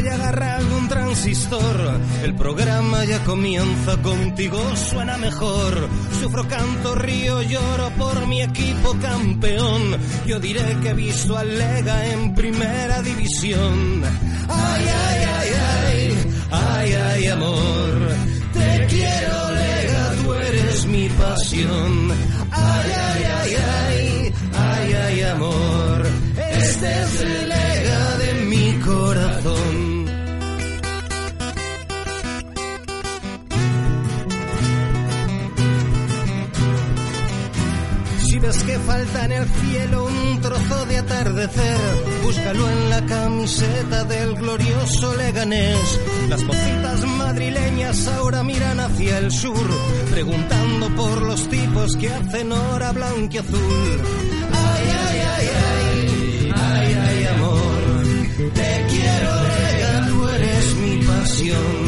y agarra un transistor. El programa ya comienza, contigo suena mejor. Sufro, canto, río, lloro por mi equipo campeón. Yo diré que he visto al Lega en primera división. Ay, ay, ay, ay, ay, ay, amor. Te quiero, Lega, tú eres mi pasión. Ay, ay, ay, ay, ay, ay, amor. Este es el Que falta en el cielo un trozo de atardecer, búscalo en la camiseta del glorioso Leganés. Las mocitas madrileñas ahora miran hacia el sur, preguntando por los tipos que hacen hora blanquiazul. Ay, ay, ay, ay, ay, ay, amor, te quiero, Lega, tú eres mi pasión.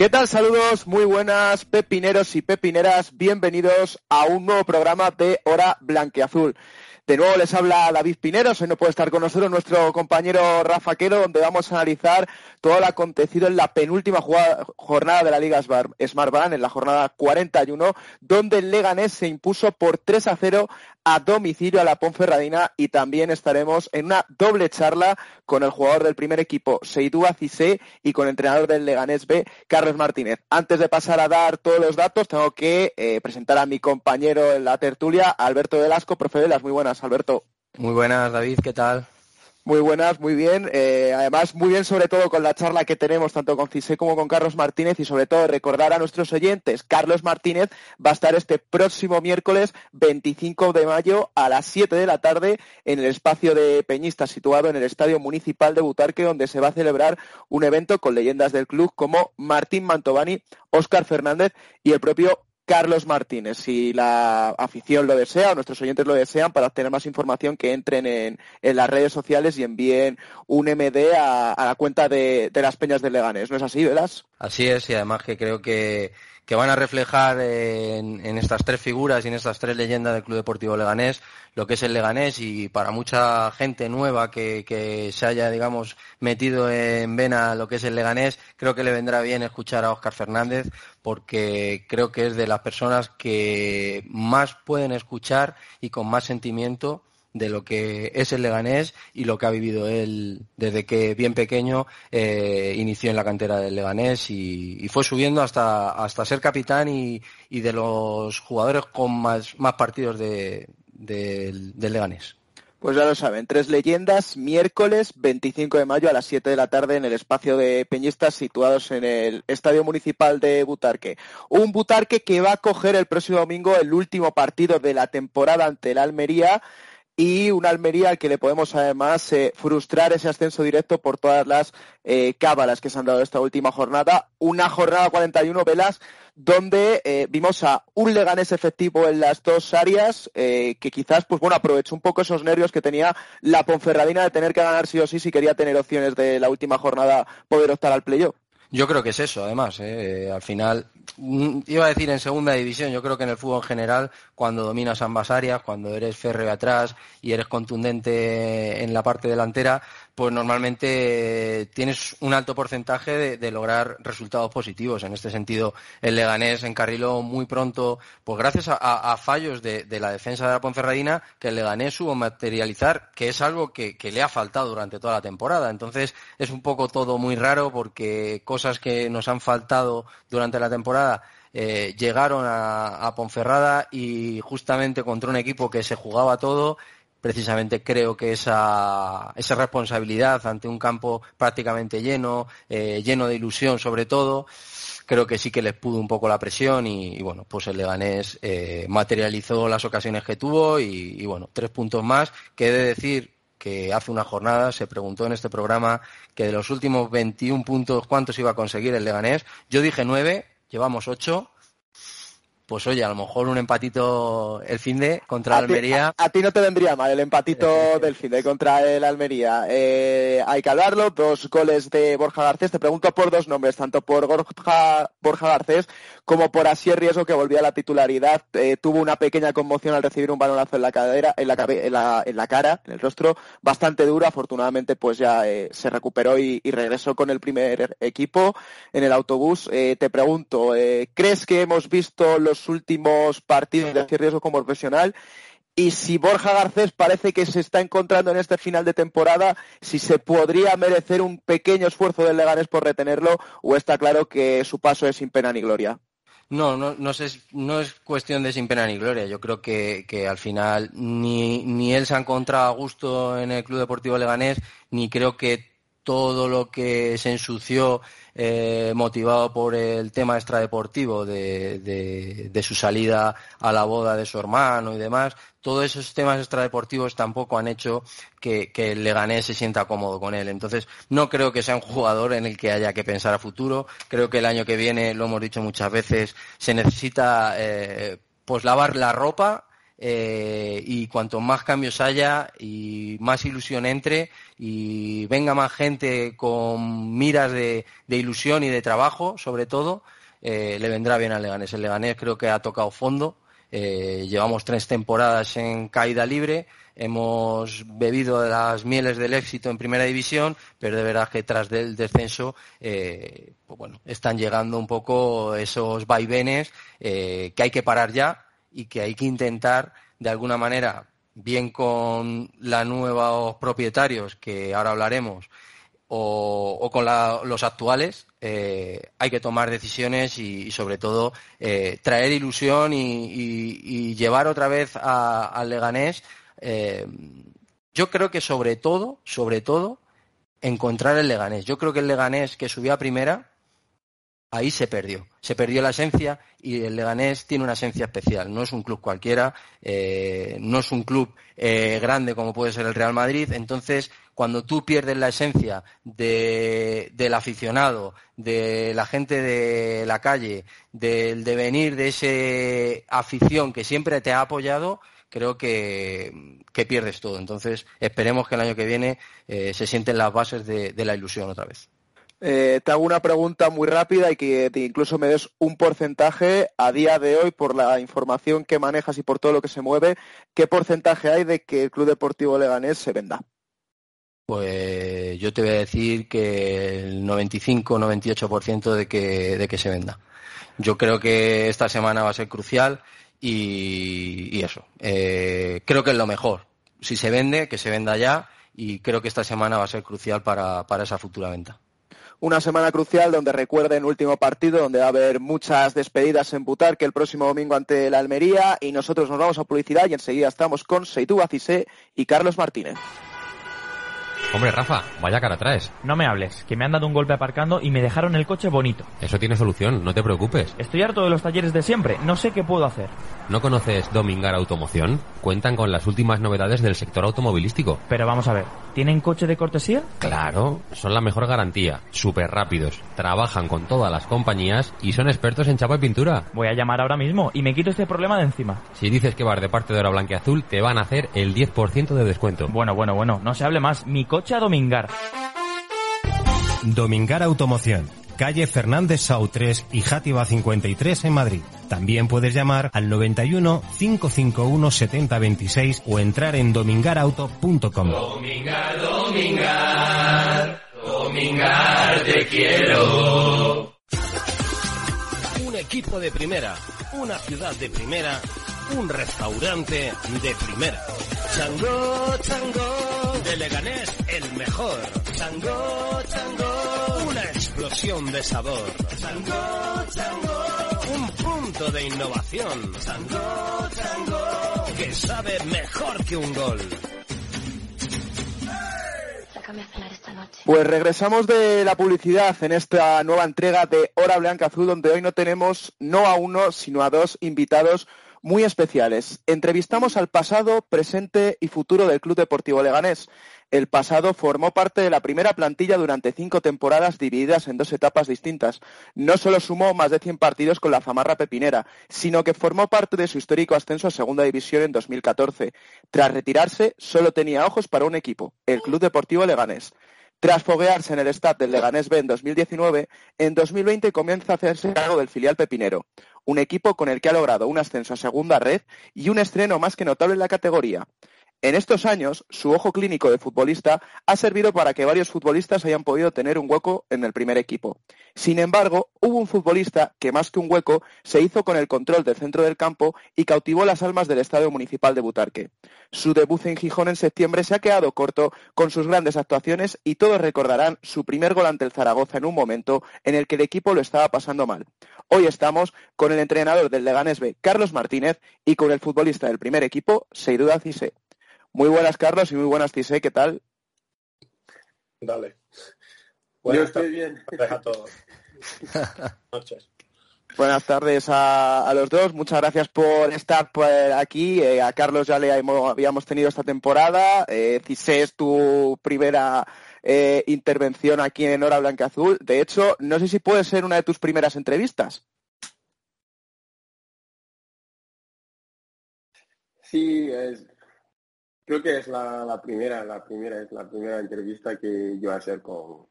¿Qué tal? Saludos, muy buenas pepineros y pepineras, bienvenidos a un nuevo programa de Hora Blanqueazul. De nuevo les habla David Pineros, hoy no puede estar con nosotros nuestro compañero Rafa Quero, donde vamos a analizar todo lo acontecido en la penúltima jornada de la Liga Smart- Smartbank, en la jornada 41, donde el Leganés se impuso por 3 a 0 a domicilio a la Ponferradina y también estaremos en una doble charla con el jugador del primer equipo, Seidú Cissé, y con el entrenador del Leganés B, Carlos Martínez. Antes de pasar a dar todos los datos, tengo que eh, presentar a mi compañero en la tertulia, Alberto Velasco, profe Velas. Muy buenas, Alberto. Muy buenas, David, ¿qué tal? Muy buenas, muy bien. Eh, además, muy bien sobre todo con la charla que tenemos tanto con Cisé como con Carlos Martínez y sobre todo recordar a nuestros oyentes, Carlos Martínez va a estar este próximo miércoles 25 de mayo a las 7 de la tarde en el espacio de Peñistas situado en el Estadio Municipal de Butarque donde se va a celebrar un evento con leyendas del club como Martín Mantovani, Óscar Fernández y el propio Carlos Martínez. Si la afición lo desea o nuestros oyentes lo desean, para obtener más información que entren en, las redes sociales y envíen un MD a, a la cuenta de, de las Peñas de Leganés. ¿No es así, Velas? Así es, y además que creo que, que van a reflejar en, en estas tres figuras y en estas tres leyendas del Club Deportivo Leganés lo que es el Leganés y para mucha gente nueva que, que se haya, digamos, metido en vena lo que es el Leganés, creo que le vendrá bien escuchar a Óscar Fernández porque creo que es de las personas que más pueden escuchar y con más sentimiento de lo que es el Leganés y lo que ha vivido él desde que bien pequeño eh, inició en la cantera del Leganés y, fue subiendo hasta, hasta ser capitán y, y de los jugadores con más, más partidos de, del Leganés. Pues ya lo saben, tres leyendas, miércoles 25 de mayo a las 7 de la tarde en el espacio de peñistas situados en el Estadio Municipal de Butarque. Un Butarque que va a coger el próximo domingo el último partido de la temporada ante el Almería y una Almería al que le podemos además eh, frustrar ese ascenso directo por todas las eh, cábalas que se han dado esta última jornada. Una jornada 41 velas donde eh, vimos a un Leganés efectivo en las dos áreas eh, que quizás pues bueno aprovechó un poco esos nervios que tenía la Ponferradina de tener que ganar sí o sí si quería tener opciones de la última jornada poder optar al playoff. Yo creo que es eso, además. ¿eh? Eh, al final, mm, iba a decir en segunda división, yo creo que en el fútbol en general, cuando dominas ambas áreas, cuando eres férreo atrás y eres contundente en la parte delantera, pues normalmente eh, tienes un alto porcentaje de, lograr resultados positivos. En este sentido, el Leganés encarriló muy pronto, pues gracias a, fallos de, la defensa de la Ponferradina, que el Leganés supo materializar, que es algo que, le ha faltado durante toda la temporada. Entonces, es un poco todo muy raro porque cosas que nos han faltado durante la temporada eh, llegaron a Ponferrada y justamente contra un equipo que se jugaba todo precisamente creo que esa, esa responsabilidad ante un campo prácticamente lleno, eh, lleno de ilusión sobre todo, creo que sí que les pudo un poco la presión y, bueno, pues el Leganés eh, materializó las ocasiones que tuvo y, y bueno, tres puntos más, que he de decir que hace una jornada se preguntó en este programa que de los últimos 21 puntos cuántos iba a conseguir el Leganés. Yo dije nueve, llevamos ocho. Pues oye, a lo mejor un empatito el fin de contra la Almería. a, ti no te vendría mal el empatito del fin de contra el Almería. Eh, hay que hablarlo, dos goles de Borja Garcés. Te pregunto por dos nombres, tanto por Borja, Borja Garcés como por Asier Riesgo, que volvía a la titularidad. Eh, tuvo una pequeña conmoción al recibir un balonazo en la cadera, en la, en la, cara, en el rostro, bastante duro. Afortunadamente, pues ya eh, se recuperó y, regresó con el primer equipo en el autobús. te pregunto, ¿crees que hemos visto los últimos partidos de Riesgo como profesional? y si Borja Garcés parece que se está encontrando en este final de temporada, si se podría merecer un pequeño esfuerzo del Leganés por retenerlo o está claro que su paso es sin pena ni gloria. No, no, no, es, no es cuestión de sin pena ni gloria. Yo creo que, al final ni, ni él se ha encontrado a gusto en el Club Deportivo Leganés, ni creo que todo lo que se ensució eh, motivado por el tema extradeportivo de, su salida a la boda de su hermano y demás, todos esos temas extradeportivos tampoco han hecho que, el Leganés se sienta cómodo con él. Entonces, no creo que sea un jugador en el que haya que pensar a futuro. Creo que el año que viene, lo hemos dicho muchas veces, se necesita eh, pues lavar la ropa eh, y cuanto más cambios haya y más ilusión entre y venga más gente con miras de, ilusión y de trabajo, sobre todo, eh, le vendrá bien al Leganés. El Leganés creo que ha tocado fondo. Eh, llevamos tres temporadas en caída libre, hemos bebido las mieles del éxito en primera división, pero de verdad que tras del descenso, pues bueno, están llegando un poco esos vaivenes que hay que parar ya y que hay que intentar de alguna manera, bien con los nuevos propietarios, que ahora hablaremos, o, con los actuales, eh, hay que tomar decisiones y, sobre todo eh, traer ilusión y, llevar otra vez al Leganés. Eh, yo creo que sobre todo, sobre todo, encontrar el Leganés. Yo creo que el Leganés que subió a primera ahí se perdió. Se perdió la esencia y el Leganés tiene una esencia especial. No es un club cualquiera, eh, no es un club eh, grande como puede ser el Real Madrid. Entonces, cuando tú pierdes la esencia del aficionado, de la gente de la calle, del devenir de esa afición que siempre te ha apoyado, creo que, pierdes todo. Entonces, esperemos que el año que viene eh, se sienten las bases de la ilusión otra vez. Eh, te hago una pregunta muy rápida y que incluso me des un porcentaje a día de hoy por la información que manejas y por todo lo que se mueve. ¿Qué porcentaje hay de que el Club Deportivo Leganés se venda? Pues yo te voy a decir que el 95-98% de que, de que se venda. Yo creo que esta semana va a ser crucial y, eso. Eh, creo que es lo mejor. Si se vende, que se venda ya y creo que esta semana va a ser crucial para esa futura venta una semana crucial donde recuerden último partido, donde va a haber muchas despedidas en Butar, que el próximo domingo ante la Almería, y nosotros nos vamos a publicidad y enseguida estamos con Seitu Bacise y Carlos Martínez. Hombre, Rafa, vaya cara traes. No me hables, que me han dado un golpe aparcando y me dejaron el coche bonito. Eso tiene solución, no te preocupes. Estoy harto de los talleres de siempre, no sé qué puedo hacer. ¿No conoces Domingar Automoción? Cuentan con las últimas novedades del sector automovilístico. Pero vamos a ver, ¿tienen coche de cortesía? Claro, son la mejor garantía, súper rápidos, trabajan con todas las compañías y son expertos en chapa y pintura. Voy a llamar ahora mismo y me quito este problema de encima. Si dices que vas de parte de Hora Blanca Azul, te van a hacer el 10% de descuento. Bueno, bueno, bueno, no se hable más. Mi coche a Domingar. Domingar Automoción, calle Fernández Sau 3 y Játiva 53 en Madrid. También puedes llamar al 91 551 7026 o entrar en domingarauto.com. Domingar, Domingar, Domingar, te quiero. Un equipo de primera, una ciudad de primera, un restaurante de primera. Chango, chango, de Leganés el mejor. Chango, chango, una explosión de sabor. Chango, chango, un punto de innovación. Chango, chango, que sabe mejor que un gol. Pues regresamos de la publicidad en esta nueva entrega de Hora Blanca Azul, donde hoy no tenemos no a uno, sino a dos invitados muy especiales. Entrevistamos al pasado, presente y futuro del Club Deportivo Leganés. El pasado formó parte de la primera plantilla durante cinco temporadas divididas en dos etapas distintas. No solo sumó más de 100 partidos con la Zamarra Pepinera, sino que formó parte de su histórico ascenso a Segunda División en 2014. Tras retirarse, solo tenía ojos para un equipo, el Club Deportivo Leganés. Tras foguearse en el Stade del Leganés B en 2019, en 2020 comienza a hacerse cargo del filial pepinero, un equipo con el que ha logrado un ascenso a segunda red y un estreno más que notable en la categoría. En estos años, su ojo clínico de futbolista ha servido para que varios futbolistas hayan podido tener un hueco en el primer equipo. Sin embargo, hubo un futbolista que más que un hueco se hizo con el control del centro del campo y cautivó las almas del Estadio Municipal de Butarque. Su debut en Gijón en septiembre se ha quedado corto con sus grandes actuaciones y todos recordarán su primer gol ante el Zaragoza en un momento en el que el equipo lo estaba pasando mal. Hoy estamos con el entrenador del Leganés Carlos Martínez, y con el futbolista del primer equipo, Seydou Cise. Muy buenas, Carlos, y muy buenas, Tise, ¿qué tal? Dale. Buenas Yo estoy bien. a todos. noches. Buenas tardes a, los dos. Muchas gracias por estar pues, aquí. Eh, a Carlos ya le habíamos tenido esta temporada. Eh, Cise es tu primera eh, intervención aquí en Hora Blanca Azul. De hecho, no sé si puede ser una de tus primeras entrevistas. Sí, es, Creo que es la, primera, la primera, es la primera entrevista que yo hacer con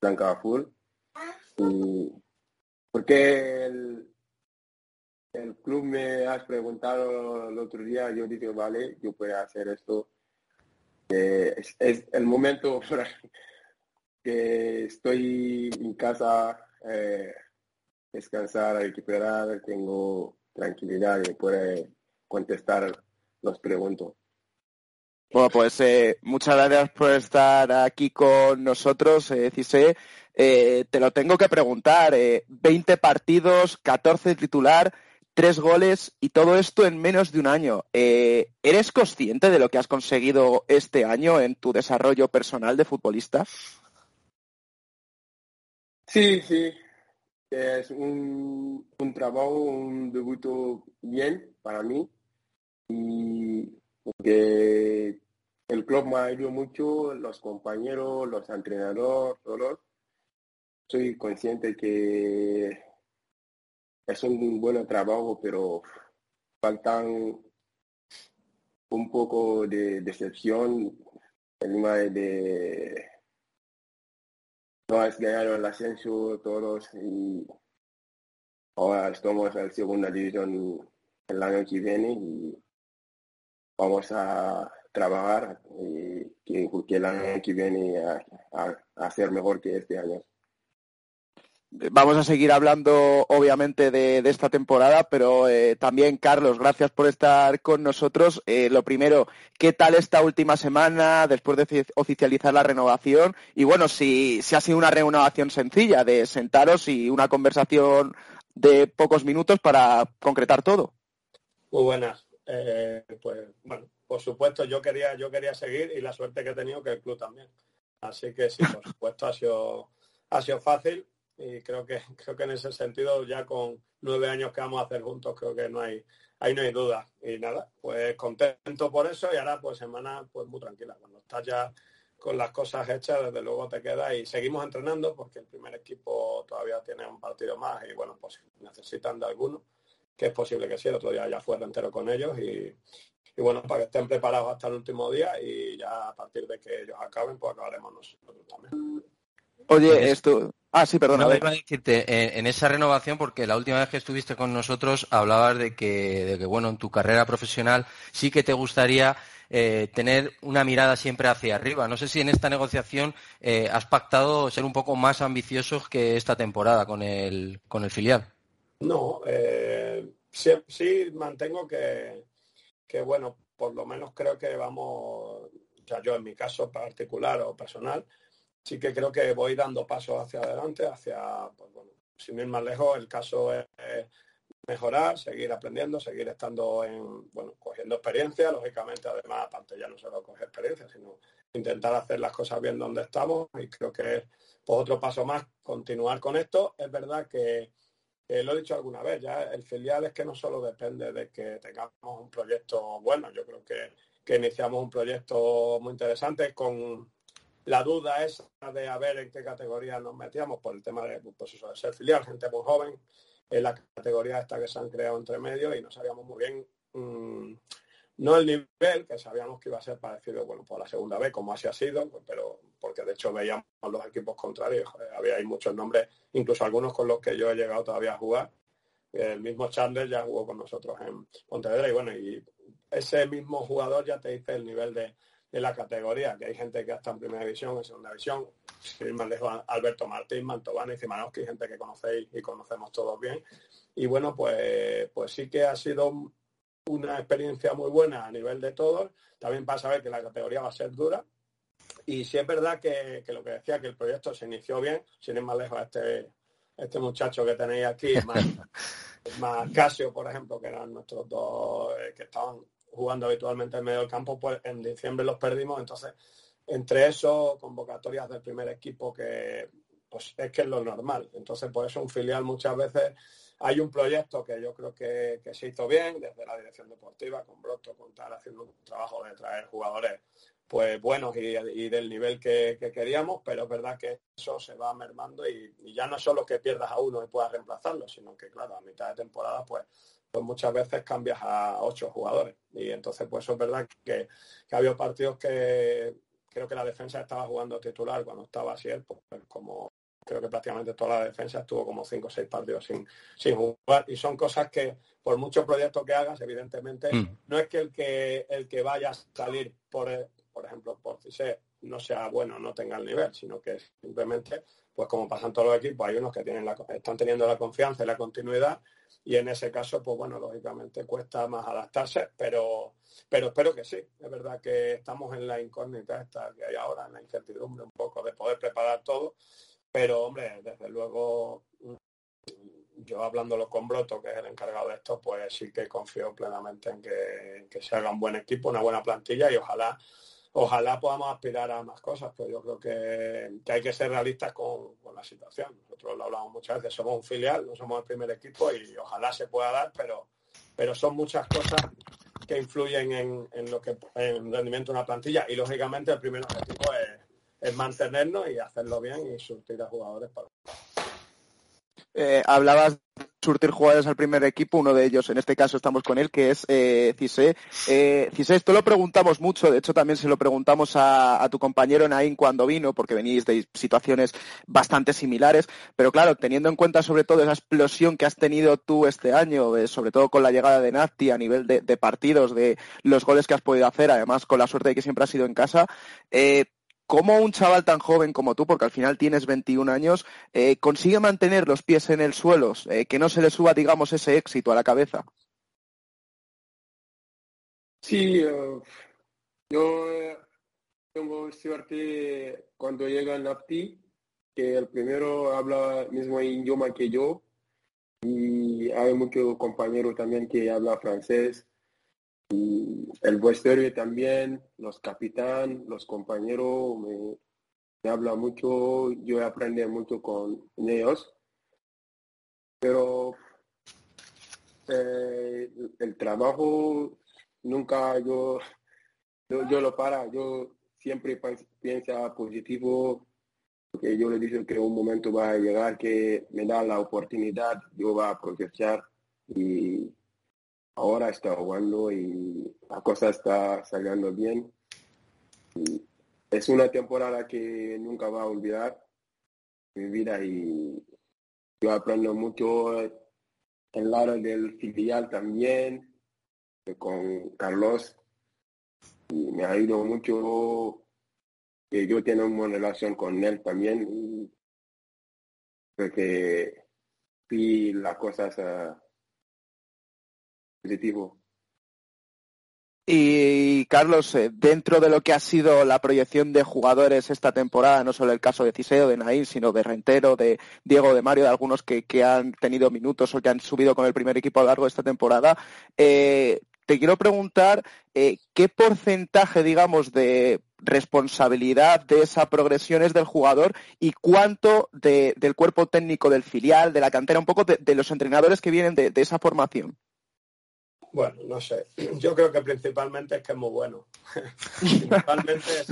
Blanca Azul. Y porque el, club me has preguntado el otro día, yo dije, vale, yo puedo hacer esto. es, el momento que estoy en casa, eh, descansar, recuperar, tengo tranquilidad y puedo contestar las preguntas. Bueno, pues eh, muchas gracias por estar aquí con nosotros, eh. Eh, te lo tengo que preguntar. Eh, 20 partidos, 14 titular, 3 goles y todo esto en menos de un año. Eh, ¿Eres consciente de lo que has conseguido este año en tu desarrollo personal de futbolista? Sí, sí. Es un, un trabajo, un debut bien para mí. Y porque el club me ha ayudado mucho, los compañeros, los entrenadores, todos. Soy consciente que es un buen trabajo, pero faltan un poco de decepción. El de no has ganado el ascenso todos y ahora estamos en la segunda división el año que viene vamos a trabajar y que, el año que viene a, hacer mejor que este año. Vamos a seguir hablando, obviamente, de, esta temporada, pero eh, también, Carlos, gracias por estar con nosotros. Eh, lo primero, ¿qué tal esta última semana después de oficializar la renovación? Y bueno, si, si ha sido una renovación sencilla de sentaros y una conversación de pocos minutos para concretar todo. Muy buenas. Eh, pues bueno, por supuesto yo quería, yo quería seguir y la suerte que he tenido que el club también. Así que sí, por supuesto ha sido, ha sido fácil y creo que, creo que en ese sentido ya con nueve años que vamos a hacer juntos creo que no hay, ahí no hay duda. Y nada, pues contento por eso y ahora pues semana pues muy tranquila. Cuando estás ya con las cosas hechas, desde luego te queda y seguimos entrenando porque el primer equipo todavía tiene un partido más y bueno, pues necesitan de alguno que es posible que sí, el otro día ya fue entero con ellos y, bueno, para que estén preparados hasta el último día y ya a partir de que ellos acaben, pues acabaremos nosotros también. Oye, esto... Ah, sí. No, a decirte, en, esa renovación, porque la última vez que estuviste con nosotros hablabas de que, de que bueno, en tu carrera profesional sí que te gustaría eh, tener una mirada siempre hacia arriba. No sé si en esta negociación eh, has pactado ser un poco más ambiciosos que esta temporada con el, con el filial. No, eh, sí, mantengo que, que, bueno, por lo menos creo que vamos, ya yo en mi caso particular o personal, sí que creo que voy dando pasos hacia adelante, hacia, pues bueno, sin ir más lejos, el caso es, mejorar, seguir aprendiendo, seguir estando en, bueno, cogiendo experiencia, lógicamente, además, aparte ya no solo coger experiencia, sino intentar hacer las cosas bien donde estamos y creo que es pues, otro paso más continuar con esto. Es verdad que eh, lo he dicho alguna vez, ya el filial es que no solo depende de que tengamos un proyecto bueno, yo creo que, que iniciamos un proyecto muy interesante con la duda esa de a ver en qué categoría nos metíamos por el tema de, pues ser filial, gente muy joven, en la categoría esta que se han creado entre medio y no sabíamos muy bien mm, no el nivel que sabíamos que iba a ser parecido bueno por la segunda vez como así ha sido pero porque de hecho veíamos los equipos contrarios había ahí muchos nombres incluso algunos con los que yo he llegado todavía a jugar. El mismo Chandler ya jugó con nosotros en Pontevedra y bueno y ese mismo jugador ya te dice el nivel de, de la categoría que hay gente que está en primera división en segunda división Alberto Martín Mantovani y gente que conocéis y conocemos todos bien. Y bueno pues pues sí que ha sido una experiencia muy buena a nivel de todos. También para saber que la categoría va a ser dura. Y sí es verdad que, lo que decía, que el proyecto se inició bien, sin ir más lejos a este, este muchacho que tenéis aquí, más, más Casio, por ejemplo, que eran nuestros dos eh, que estaban jugando habitualmente en medio del campo, pues en diciembre los perdimos. Entonces, entre eso, convocatorias del primer equipo que pues es que es lo normal. Entonces, por eso un filial muchas veces hay un proyecto que yo creo que, se hizo bien desde la dirección deportiva, con Broto, con tal, haciendo un trabajo de traer jugadores pues buenos y, del nivel que, queríamos, pero es verdad que eso se va mermando y, ya no solo que pierdas a uno y puedas reemplazarlo, sino que claro, a mitad de temporada pues, pues muchas veces cambias a ocho jugadores. Y entonces pues eso es verdad que, que había partidos que creo que la defensa estaba jugando titular cuando estaba así, pues como creo que prácticamente toda la defensa estuvo como cinco o seis partidos sin, sin jugar y son cosas que por muchos proyectos que hagas evidentemente mm. no es que el que el que vaya a salir por por ejemplo por CISE no sea bueno no tenga el nivel sino que simplemente pues como pasan todos los equipos hay unos que tienen la, están teniendo la confianza y la continuidad y en ese caso pues bueno lógicamente cuesta más adaptarse pero pero espero que sí es verdad que estamos en la incógnita esta que hay ahora en la incertidumbre un poco de poder preparar todo pero, hombre, desde luego, yo hablándolo con Broto, que es el encargado de esto, pues sí que confío plenamente en que, se haga un buen equipo, una buena plantilla y ojalá ojalá podamos aspirar a más cosas, pero yo creo que, hay que ser realistas con, la situación. Nosotros lo hablamos muchas veces, somos un filial, no somos el primer equipo y ojalá se pueda dar, pero, pero son muchas cosas que influyen en, lo que en rendimiento de una plantilla y lógicamente el primer objetivo es es mantenernos y hacerlo bien y surtir a jugadores para. Eh, hablabas de surtir jugadores al primer equipo, uno de ellos, en este caso estamos con él, que es eh, Cise. Eh, Cise, esto lo preguntamos mucho, de hecho también se lo preguntamos a, tu compañero Naín cuando vino, porque venís de situaciones bastante similares, pero claro, teniendo en cuenta sobre todo esa explosión que has tenido tú este año, eh, sobre todo con la llegada de Nati a nivel de, de, partidos, de los goles que has podido hacer, además con la suerte de que siempre has sido en casa, ¿Cómo un chaval tan joven como tú, porque al final tienes 21 años, eh, consigue mantener los pies en el suelo, eh, que no se le suba, digamos, ese éxito a la cabeza? Sí, eh, yo tengo suerte cuando llega Napti, que el primero habla mismo idioma que yo, y hay muchos compañeros también que hablan francés el vestuario también, los capitán, los compañeros me, me hablan mucho, yo aprendo mucho con ellos. Pero eh, el trabajo nunca yo, yo, lo para, yo siempre pienso positivo, porque yo le digo que un momento va a llegar que me da la oportunidad, yo va a aprovechar y ahora está jugando y la cosa está saliendo bien. es una temporada que nunca va a olvidar mi vida y yo aprendo mucho en lado del filial también con Carlos y me ha ido mucho que yo tengo una relación con él también y creo que sí las cosas y Carlos, eh, dentro de lo que ha sido la proyección de jugadores esta temporada, no solo el caso de Ciseo, de Naín, sino de Rentero, de Diego, de Mario, de algunos que, han tenido minutos o que han subido con el primer equipo a lo largo de esta temporada, eh, te quiero preguntar eh, qué porcentaje, digamos, de responsabilidad de esa progresión es del jugador y cuánto del cuerpo técnico del filial, de la cantera, un poco de, los entrenadores que vienen de, esa formación. Bueno, no sé. Yo creo que principalmente es que es muy bueno. principalmente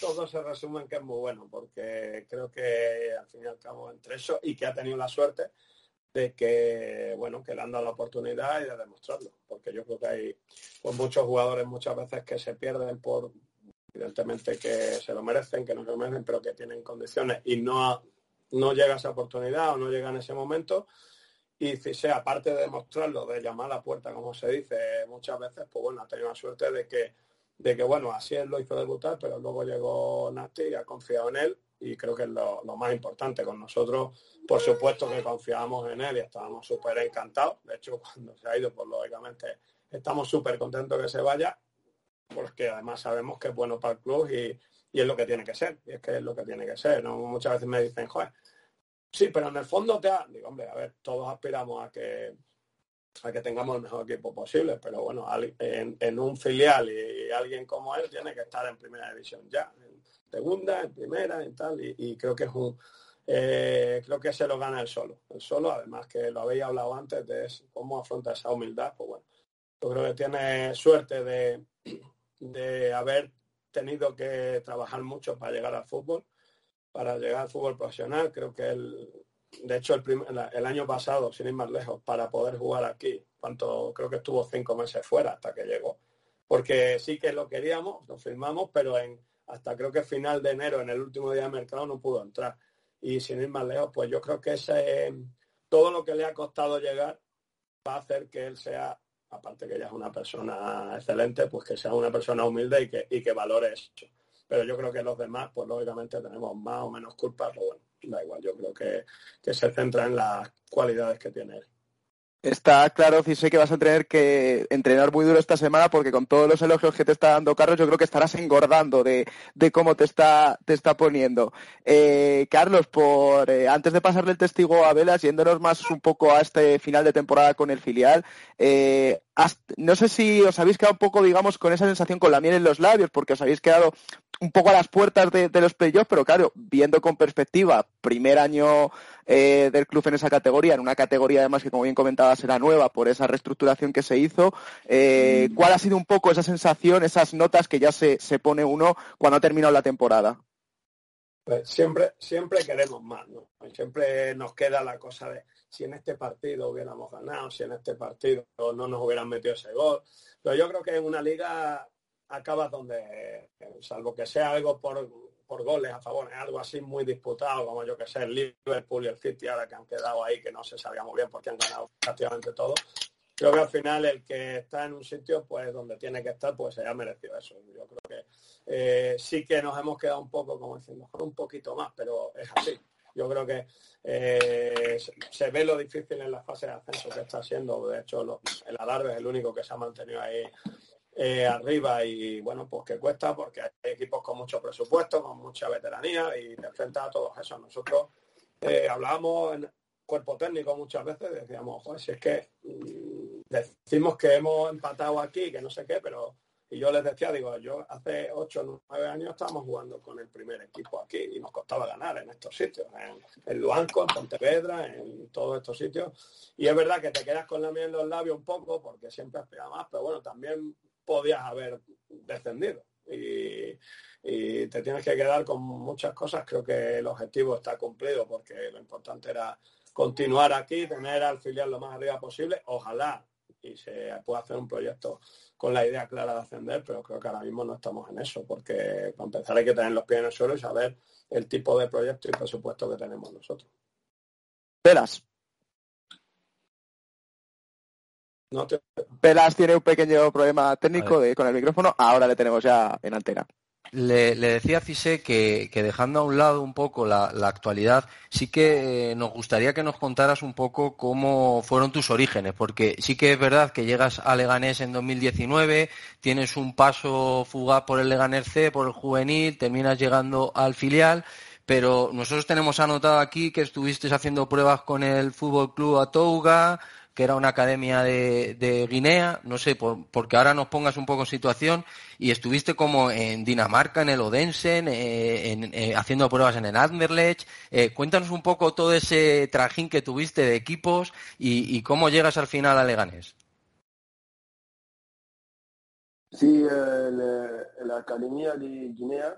todo se resume en que es muy bueno, porque creo que al fin y al cabo entre eso y que ha tenido la suerte de que bueno que le han dado la oportunidad y de demostrarlo porque yo creo que hay pues, muchos jugadores muchas veces que se pierden por evidentemente que se lo merecen que no se lo merecen pero que tienen condiciones y no no llega esa oportunidad o no llega en ese momento y si aparte de demostrarlo de llamar a la puerta como se dice muchas veces pues bueno ha tenido la suerte de que de que bueno así él lo hizo debutar pero luego llegó Nati y ha confiado en él y creo que es lo, más importante con nosotros. Por supuesto que confiábamos en él y estábamos súper encantados. De hecho, cuando se ha ido, pues lógicamente estamos súper contentos que se vaya, porque además sabemos que es bueno para el club y, es lo que tiene que ser. Y es que es lo que tiene que ser. ¿no? Muchas veces me dicen, joder, sí, pero en el fondo te ha... Digo, hombre, a ver, todos aspiramos a que a que tengamos el mejor equipo posible, pero bueno, en, un filial y, alguien como él tiene que estar en primera división ya segunda, en primera, y tal, y, creo que es un eh, creo que se lo gana el solo. El solo, además que lo habéis hablado antes de cómo afronta esa humildad, pues bueno, yo creo que tiene suerte de, de haber tenido que trabajar mucho para llegar al fútbol, para llegar al fútbol profesional. Creo que el, de hecho el, el año pasado, sin ir más lejos, para poder jugar aquí, creo que estuvo cinco meses fuera hasta que llegó. Porque sí que lo queríamos, lo firmamos, pero en, hasta creo que final de enero, en el último día de mercado, no pudo entrar. Y sin ir más lejos, pues yo creo que ese, todo lo que le ha costado llegar va a hacer que él sea, aparte que ella es una persona excelente, pues que sea una persona humilde y que, y que valore eso. Pero yo creo que los demás, pues lógicamente tenemos más o menos culpas, pero bueno, da igual, yo creo que, que se centra en las cualidades que tiene él. Está claro, sé que vas a tener que entrenar muy duro esta semana porque con todos los elogios que te está dando Carlos, yo creo que estarás engordando de, cómo te está, te está poniendo. Eh, Carlos, por eh, antes de pasarle el testigo a Velas, yéndonos más un poco a este final de temporada con el filial, eh, no sé si os habéis quedado un poco, digamos, con esa sensación con la miel en los labios, porque os habéis quedado un poco a las puertas de, los playoffs, pero claro, viendo con perspectiva, primer año eh, del club en esa categoría, en una categoría además que como bien comentabas era nueva por esa reestructuración que se hizo, eh, mm. ¿cuál ha sido un poco esa sensación, esas notas que ya se, se pone uno cuando ha terminado la temporada? Pues siempre, siempre queremos más, ¿no? Siempre nos queda la cosa de si en este partido hubiéramos ganado, si en este partido no nos hubieran metido ese gol. Pero yo creo que en una liga acabas donde, salvo que sea algo por, por goles a favor, es algo así muy disputado, como yo que sé, el Liverpool y el City ahora que han quedado ahí, que no se sabía muy bien porque han ganado prácticamente todo. Creo que al final el que está en un sitio, pues donde tiene que estar, pues se ha merecido eso. Yo creo que eh, sí que nos hemos quedado un poco, como diciendo, un poquito más, pero es así. Yo creo que eh, se ve lo difícil en la fase de ascenso que está siendo. De hecho, el Alarve es el único que se ha mantenido ahí eh, arriba y bueno, pues que cuesta porque hay equipos con mucho presupuesto, con mucha veteranía y te a todos esos. Nosotros eh, hablábamos en cuerpo técnico muchas veces, decíamos, pues si es que mm, decimos que hemos empatado aquí, que no sé qué, pero y yo les decía, digo, yo hace 8 o 9 años estábamos jugando con el primer equipo aquí y nos costaba ganar en estos sitios, en, el Luanco, en Pontevedra, en todos estos sitios. Y es verdad que te quedas con la miel en los labios un poco porque siempre aspira más, pero bueno, también podías haber descendido. Y, te tienes que quedar con muchas cosas. Creo que el objetivo está cumplido porque lo importante era continuar aquí, tener al filial lo más arriba posible. Ojalá y se pueda hacer un proyecto con la idea clara de ascender, pero creo que ahora mismo no estamos en eso, porque para empezar hay que tener los pies en el suelo y saber el tipo de proyecto y presupuesto que tenemos nosotros. Pelas. No Pelas tiene un pequeño problema técnico con el micrófono, ahora le tenemos ya en antena. Le, decía a Fise que, dejando a un lado un poco la, actualidad, sí que eh, nos gustaría que nos contaras un poco cómo fueron tus orígenes, porque sí que es verdad que llegas a Leganés en 2019, tienes un paso fugaz por el Leganés C, por el juvenil, terminas llegando al filial, pero nosotros tenemos anotado aquí que estuviste haciendo pruebas con el Fútbol Club Atouga, que era una academia de, Guinea, no sé, porque ahora nos pongas un poco en situación, y estuviste como en Dinamarca, en el Odense, eh, haciendo pruebas en el Anderlecht. cuéntanos un poco todo ese trajín que tuviste de equipos y, cómo llegas al final a Leganés. Sí, la academia de Guinea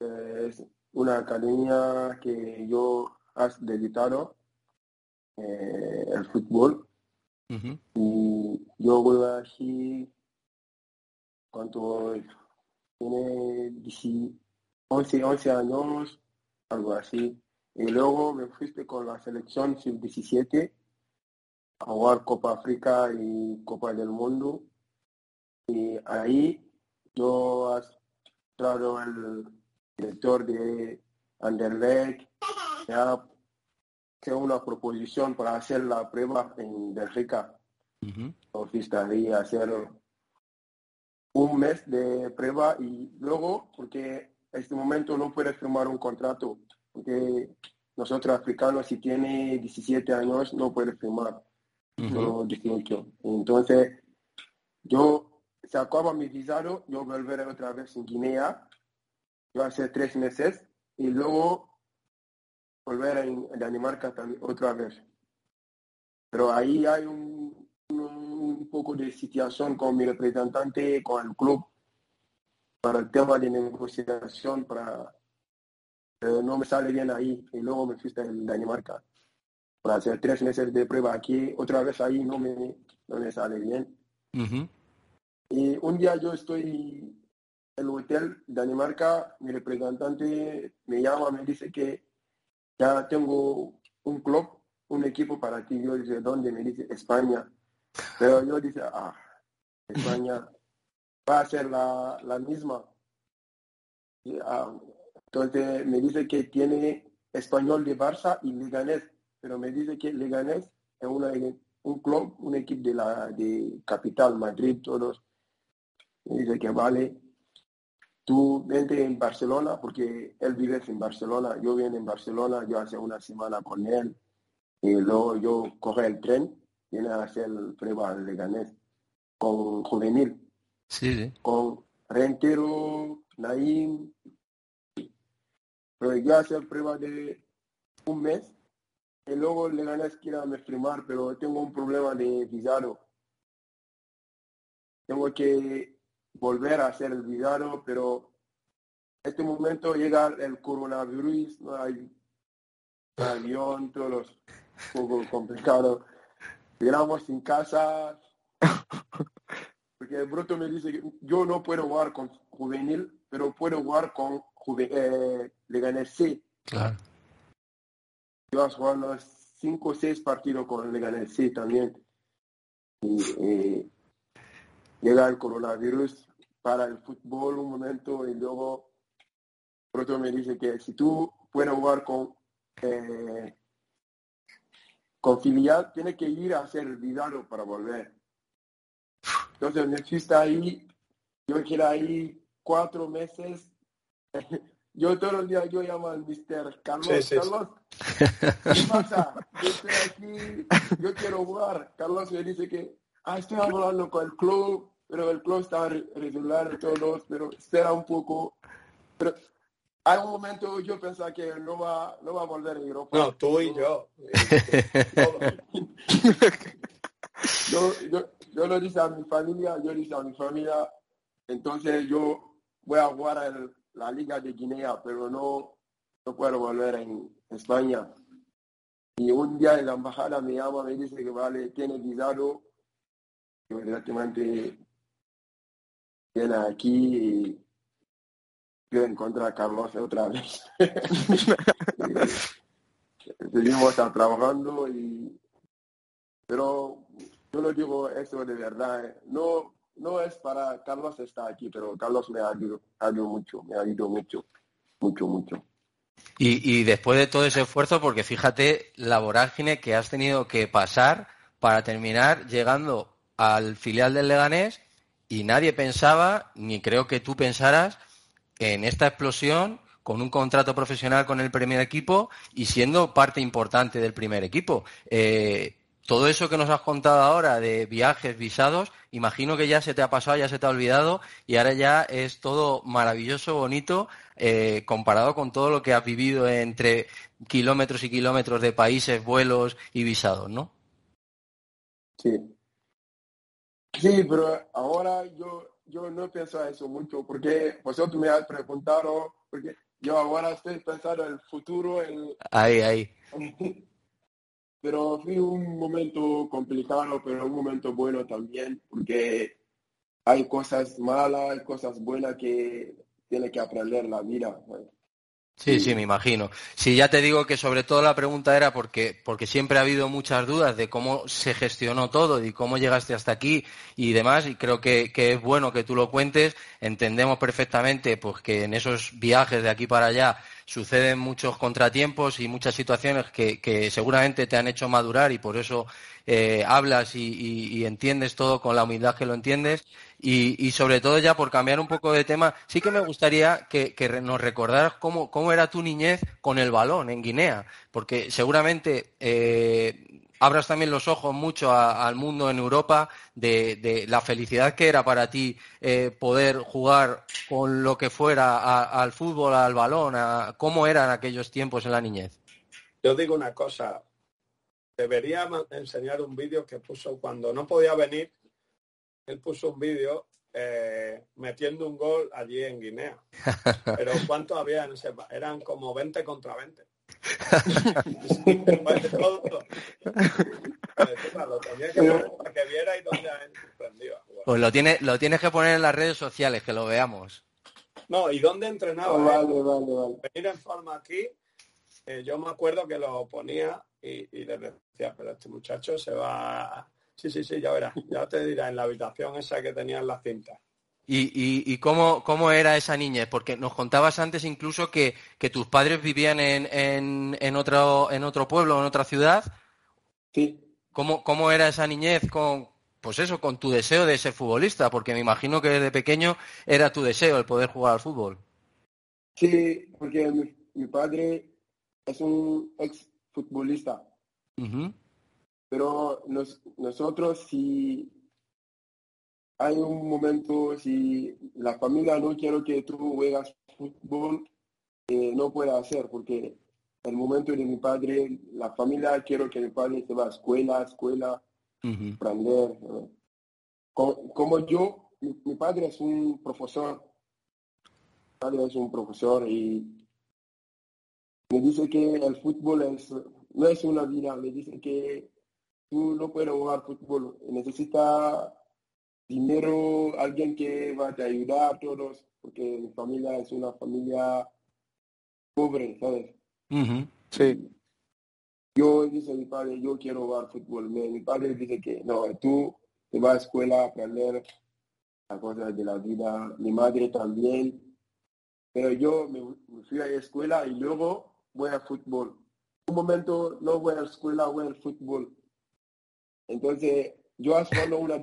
es una academia que yo has dedicado eh, el fútbol. Y yo voy aquí cuando tiene 11, 11 años, algo así. Y luego me fuiste con la selección sub-17 a jugar Copa África y Copa del Mundo. Y ahí yo has traído el director de Anderlecht ya hecho una proposición para hacer la prueba en Bélgica. Uh hacer un mes de prueba y luego, porque en este momento no puedes firmar un contrato, porque nosotros africanos si tiene 17 años no puedes firmar, solo 18. Entonces, yo se acaba mi visado, yo volveré otra vez en Guinea, yo hace tres meses y luego volver en Dinamarca también otra vez. Pero ahí hay un, un, poco de situación con mi representante, con el club, para el tema de negociación, para no me sale bien ahí y luego me fuiste en Dinamarca. Para hacer tres meses de prueba aquí, otra vez ahí no me, no me sale bien. Y un día yo estoy el hotel Dinamarca, mi representante me llama, me dice que ya tengo un club, un equipo para ti. Yo dice, ¿dónde? Me dice, España. Pero yo dice, ah, España va a ser la, la misma. Ah, entonces me dice que tiene español de Barça y Leganés, pero me dice que Leganés es una, un club, un equipo de la de capital, Madrid, todos. Me dice que vale, tú vente en Barcelona, porque él vive en Barcelona, yo vivo en Barcelona, yo hace una semana con él, y luego yo coge el tren, viene a hacer prueba de Leganés, con juvenil, sí, con Rentero, Naim, pero yo hace prueba de un mes, y luego Leganés quiere me firmar, pero tengo un problema de visado. Tengo que volver a hacer el vidaro, pero en este momento llega el coronavirus, no hay avión, todos los un poco complicado. Llegamos sin casa, porque el bruto me dice que yo no puedo jugar con juvenil, pero puedo jugar con eh, Leganés C. Claro. Jugar los cinco o seis partidos con Leganés C también. Y, eh, llega el coronavirus para el fútbol un momento y luego otro me dice que si tú puedes jugar con eh, con filial, tienes que ir a hacer el vidaro para volver. Entonces me ahí, yo quiero ahí cuatro meses. yo todos los días yo llamo al mister Carlos, Carlos, ¿qué pasa? Yo estoy aquí, yo quiero jugar. Carlos me dice que, ah, estoy hablando con el club, pero el club está regular todos, pero espera un poco. Pero hay un momento yo pensaba que no va, no va a volver a Europa. No, tú y yo. yo, yo, yo lo dije a mi familia, yo dije a mi familia, entonces yo voy a jugar en la Liga de Guinea, pero no, no puedo volver en España. Y un día en la embajada me llama, me dice que vale, tiene visado. Directamente viene aquí y yo encontré a Carlos otra vez. Seguimos trabajando y pero yo lo digo eso de verdad, eh, no no es para Carlos está aquí, pero Carlos me ha ayudado, mucho, me ha ayudado mucho, mucho, mucho. Y, y después de todo ese esfuerzo, porque fíjate la vorágine que has tenido que pasar para terminar llegando al filial del Leganés y nadie pensaba, ni creo que tú pensaras, en esta explosión con un contrato profesional con el primer equipo y siendo parte importante del primer equipo. Eh, todo eso que nos has contado ahora de viajes, visados, imagino que ya se te ha pasado, ya se te ha olvidado y ahora ya es todo maravilloso, bonito, eh, comparado con todo lo que has vivido entre kilómetros y kilómetros de países, vuelos y visados, ¿no? Sí. Sí, pero ahora yo, yo no pienso eso mucho porque vosotros me has preguntado, porque yo ahora estoy pensando en el futuro. En... Ahí, ahí. pero fue un momento complicado, pero un momento bueno también, porque hay cosas malas, hay cosas buenas que tiene que aprender la vida. Sí, sí, me imagino. Sí, ya te digo que sobre todo la pregunta era porque, porque siempre ha habido muchas dudas de cómo se gestionó todo y cómo llegaste hasta aquí y demás, y creo que, que es bueno que tú lo cuentes. Entendemos perfectamente pues, que en esos viajes de aquí para allá suceden muchos contratiempos y muchas situaciones que, seguramente te han hecho madurar y por eso eh, hablas y, entiendes todo con la humildad que lo entiendes. Y, sobre todo ya por cambiar un poco de tema, sí que me gustaría que, nos recordaras cómo, cómo, era tu niñez con el balón en Guinea, porque seguramente eh, abras también los ojos mucho al mundo en Europa de, la felicidad que era para ti eh, poder jugar con lo que fuera al fútbol, al balón, a cómo eran aquellos tiempos en la niñez. Yo digo una cosa, debería enseñar un vídeo que puso cuando no podía venir, él puso un vídeo eh, metiendo un gol allí en Guinea. Pero ¿cuántos había en ese? Eran como 20 contra 20 pues lo tienes, lo tienes que poner en las redes sociales, que lo veamos. No, ¿y dónde entrenaba? Oh, vale, vale, vale. Venir en forma aquí, eh, yo me acuerdo que lo ponía y, y, le decía, pero este muchacho se va... Sí, sí, sí, ya verás, ya te dirá, en la habitación esa que tenía en la ¿Y, y, cómo, cómo, era esa niñez? Porque nos contabas antes incluso que, que tus padres vivían en, en, en, otro, en otro pueblo, en otra ciudad. Sí. ¿Cómo, ¿Cómo era esa niñez con, pues eso, con tu deseo de ser futbolista? Porque me imagino que desde pequeño era tu deseo el poder jugar al fútbol. Sí, porque mi, padre es un ex futbolista. Pero nosotros sí hay un momento, si la familia no quiere que tú juegas fútbol, eh, no puede hacer, porque el momento de mi padre, la familia quiere que mi padre se va a escuela, escuela, aprender. Como, yo, mi, padre es un profesor, mi padre es un profesor y me dice que el fútbol es, no es una vida, me dice que tú no puedes jugar fútbol, necesitas dinero, alguien que va a ayudar a todos, porque mi familia es una familia pobre, ¿sabes? Sí. Yo dice mi padre, yo quiero jugar fútbol. Mi padre dice que no, tú te vas a escuela a aprender las cosas de la vida. Mi madre también. Pero yo me, fui a la escuela y luego voy a fútbol. Un momento no voy a la escuela, voy al fútbol. Entonces, yo hago una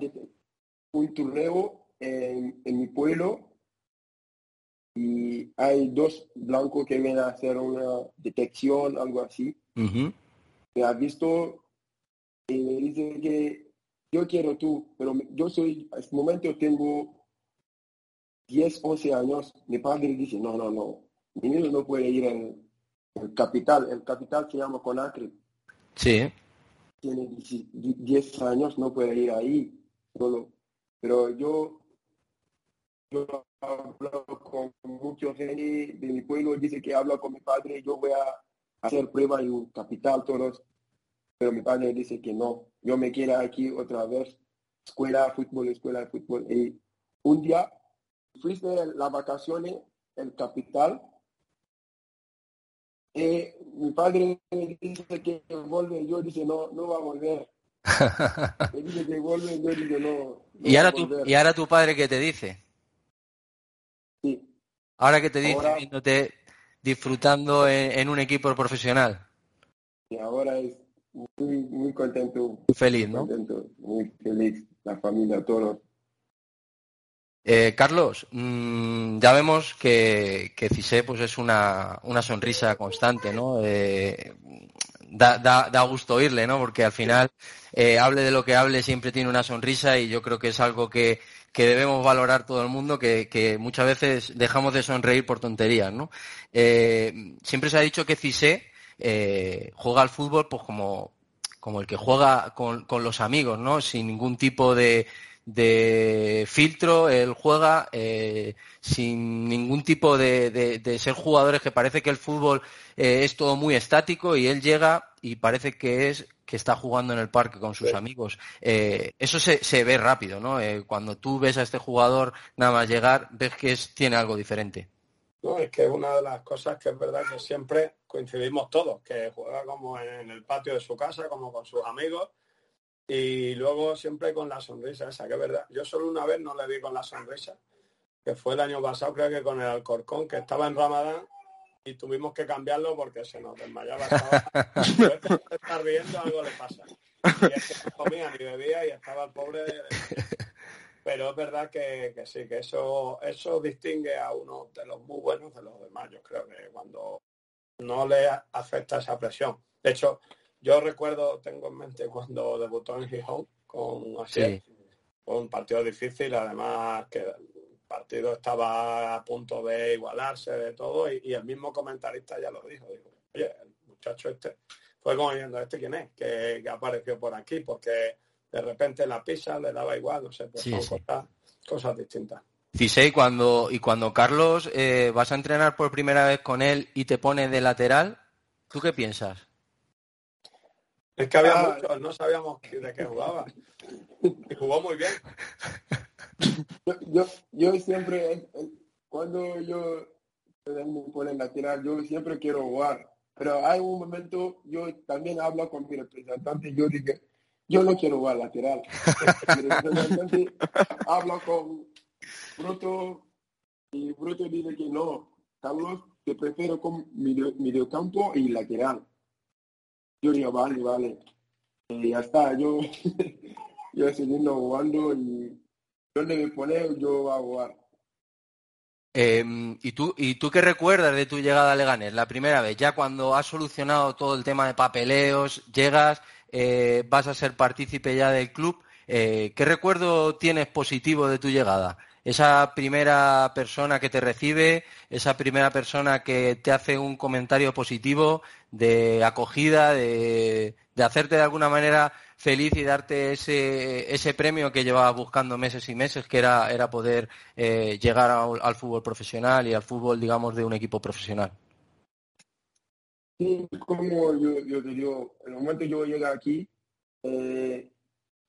un torneo en, mi pueblo y hay dos blancos que vienen a hacer una detección, algo así. Me ha visto y me dice que yo quiero tú, pero yo soy, en este momento tengo 10, 11 años. Mi padre dice, no, no, no, mi niño no puede ir en el capital. El capital se llama Conakry. Sí. Tiene 10 años, no puede ir ahí. Solo pero yo, yo hablo con muchos gente de mi pueblo, dice que habla con mi padre, yo voy a hacer prueba en capital todos, pero mi padre dice que no, yo me quiero aquí otra vez, escuela, fútbol, escuela, fútbol. Y un día fuiste las vacaciones el capital y mi padre dice que vuelve, yo dice no, no va a volver. ¿Y, ahora tu, ¿Y ahora tu padre qué te dice? Sí. ¿Ahora qué te dice viéndote disfrutando en, un equipo profesional? Y ahora es muy, muy contento. Muy feliz, ¿no? muy feliz, la familia, todos. Eh, Carlos, mm, ya vemos que, que Cise pues es una, una sonrisa constante, ¿no? Eh, da, da, da gusto oírle, ¿no? Porque al final, eh, hable de lo que hable, siempre tiene una sonrisa y yo creo que es algo que, que debemos valorar todo el mundo, que, que muchas veces dejamos de sonreír por tonterías, ¿no? Eh, siempre se ha dicho que Cissé eh, juega al fútbol pues como, como el que juega con, con los amigos, ¿no? Sin ningún tipo de, de filtro, él juega eh, sin ningún tipo de, de, de, ser jugadores que parece que el fútbol eh, es todo muy estático y él llega y parece que es que está jugando en el parque con sus sí. amigos. Eh, eso se, se, ve rápido, ¿no? Eh, cuando tú ves a este jugador nada más llegar, ves que es, tiene algo diferente. No, es que es una de las cosas que es verdad que siempre coincidimos todos, que juega como en el patio de su casa, como con sus amigos, y luego siempre con la sonrisa esa, que es verdad. Yo solo una vez no le vi con la sonrisa, que fue el año pasado, creo que con el Alcorcón, que estaba en Ramadán y tuvimos que cambiarlo porque se nos desmayaba. Estaba, estar riendo, algo le pasa. Y es que no comía ni bebía y estaba el pobre. De... Pero es verdad que, que, sí, que eso, eso distingue a uno de los muy buenos de los demás. Yo creo que cuando no le afecta esa presión. De hecho, yo recuerdo, tengo en mente cuando debutó en Gijón con así, sí. un partido difícil, además que el partido estaba a punto de igualarse de todo y, y el mismo comentarista ya lo dijo, dijo, oye, el muchacho este fue como diciendo, ¿este quién es? Que, que apareció por aquí, porque de repente la pisa le daba igual, no sé, pues sí, son sí. Cosas, cosas, distintas. Cisei, cuando, y cuando Carlos eh, vas a entrenar por primera vez con él y te pone de lateral, ¿tú qué piensas? Es que había ah, muchos, no sabíamos de qué jugaba. Y jugó muy bien. Yo, yo, yo siempre, cuando yo me ponen lateral, yo siempre quiero jugar. Pero hay un momento, yo también hablo con mi representante, yo dije, yo no quiero jugar lateral. mi representante habla con Bruto y Bruto dice que no, Carlos, te prefiero con mediocampo y lateral yo vale, vale. Y ya está, yo, siguiendo jugando y donde me pone yo a jugar. Eh, ¿y, tú, ¿Y tú qué recuerdas de tu llegada a Leganés la primera vez? Ya cuando has solucionado todo el tema de papeleos, llegas, eh, vas a ser partícipe ya del club, eh, ¿qué recuerdo tienes positivo de tu llegada? Esa primera persona que te recibe, esa primera persona que te hace un comentario positivo de acogida, de, hacerte de alguna manera feliz y darte ese, ese premio que llevabas buscando meses y meses, que era, era poder eh, llegar al fútbol profesional y al fútbol, digamos, de un equipo profesional. Sí, como yo, yo te digo, en el momento que yo llegué aquí, eh,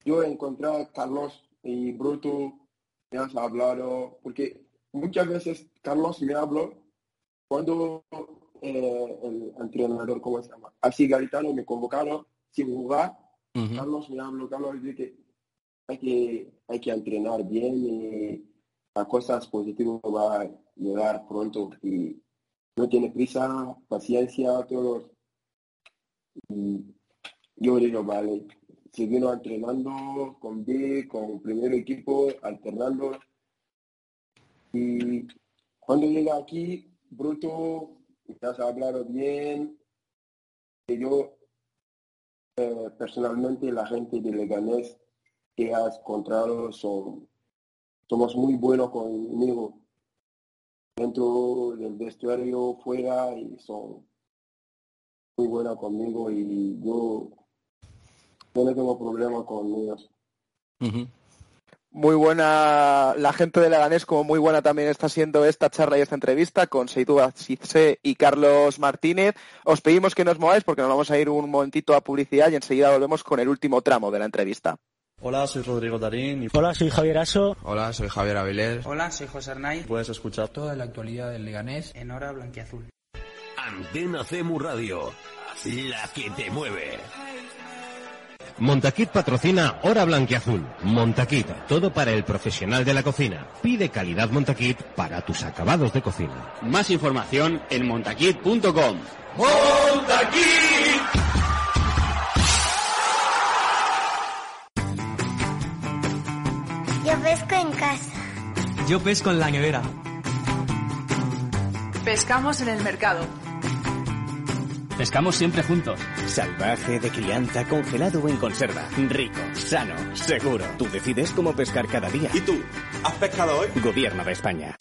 yo encontré a Carlos y Bruto me has hablado, porque muchas veces Carlos me habló cuando eh, el entrenador, ¿cómo se llama? Así Garitano me convocaron sin jugar. Uh -huh. Carlos me habló, Carlos dice que hay que, hay que entrenar bien y las cosas positivas va a llegar pronto y no tiene prisa, paciencia, todo. Y yo digo, vale, siguieron entrenando con B, con primer equipo, alternando. Y cuando llega aquí, Bruto, estás hablando bien. Y yo, eh, personalmente, la gente de Leganés que has encontrado son, somos muy buenos conmigo. Dentro del vestuario, fuera, y son muy buenos conmigo. Y yo yo no tengo problema con ellos. Uh -huh. Muy buena la gente de Leganés, como muy buena también está siendo esta charla y esta entrevista con Seidú Cisse y Carlos Martínez. Os pedimos que nos mováis porque nos vamos a ir un momentito a publicidad y enseguida volvemos con el último tramo de la entrevista. Hola, soy Rodrigo Darín. Y... Hola, soy Javier Aso. Hola, soy Javier Avilés. Hola, soy José Arnay. Puedes escuchar toda la actualidad del Leganés en Hora Blanquiazul. Antena CEMU Radio, la que te mueve. Montaquit patrocina Hora Blanquiazul. Montaquit, todo para el profesional de la cocina. Pide calidad Montaquit para tus acabados de cocina. Más información en montaquit.com. ¡Montaquit! Yo pesco en casa. Yo pesco en la nevera. Pescamos en el mercado. Pescamos siempre juntos. Salvaje, de crianza, congelado o en conserva. Rico, sano, seguro. Tú decides cómo pescar cada día. ¿Y tú? ¿Has pescado hoy? Gobierno de España.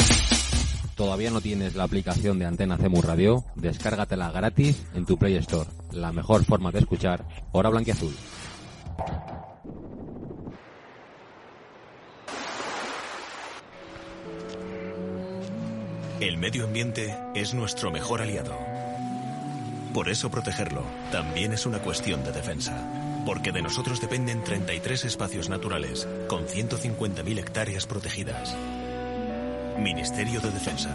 ¿Todavía no tienes la aplicación de Antena CEMU Radio? Descárgatela gratis en tu Play Store. La mejor forma de escuchar Hora Blanquiazul. El medio ambiente es nuestro mejor aliado. Por eso protegerlo también es una cuestión de defensa. Porque de nosotros dependen 33 espacios naturales con 150.000 hectáreas protegidas. Ministerio de Defensa.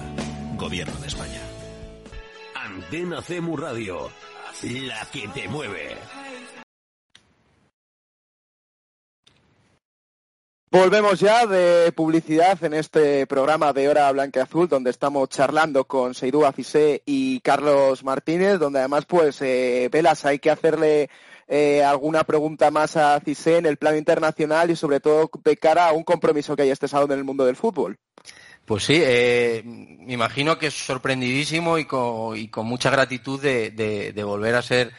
Gobierno de España. Antena CEMU Radio, la que te mueve. Volvemos ya de publicidad en este programa de Hora Blanca Azul, donde estamos charlando con Seidú Afisé y Carlos Martínez, donde además, pues, eh, Velas, hay que hacerle eh, alguna pregunta más a Cisé en el plano internacional y sobre todo de cara a un compromiso que hay este sábado en el mundo del fútbol. Pues sí, eh, me imagino que es sorprendidísimo y con, y con mucha gratitud de, volver a ser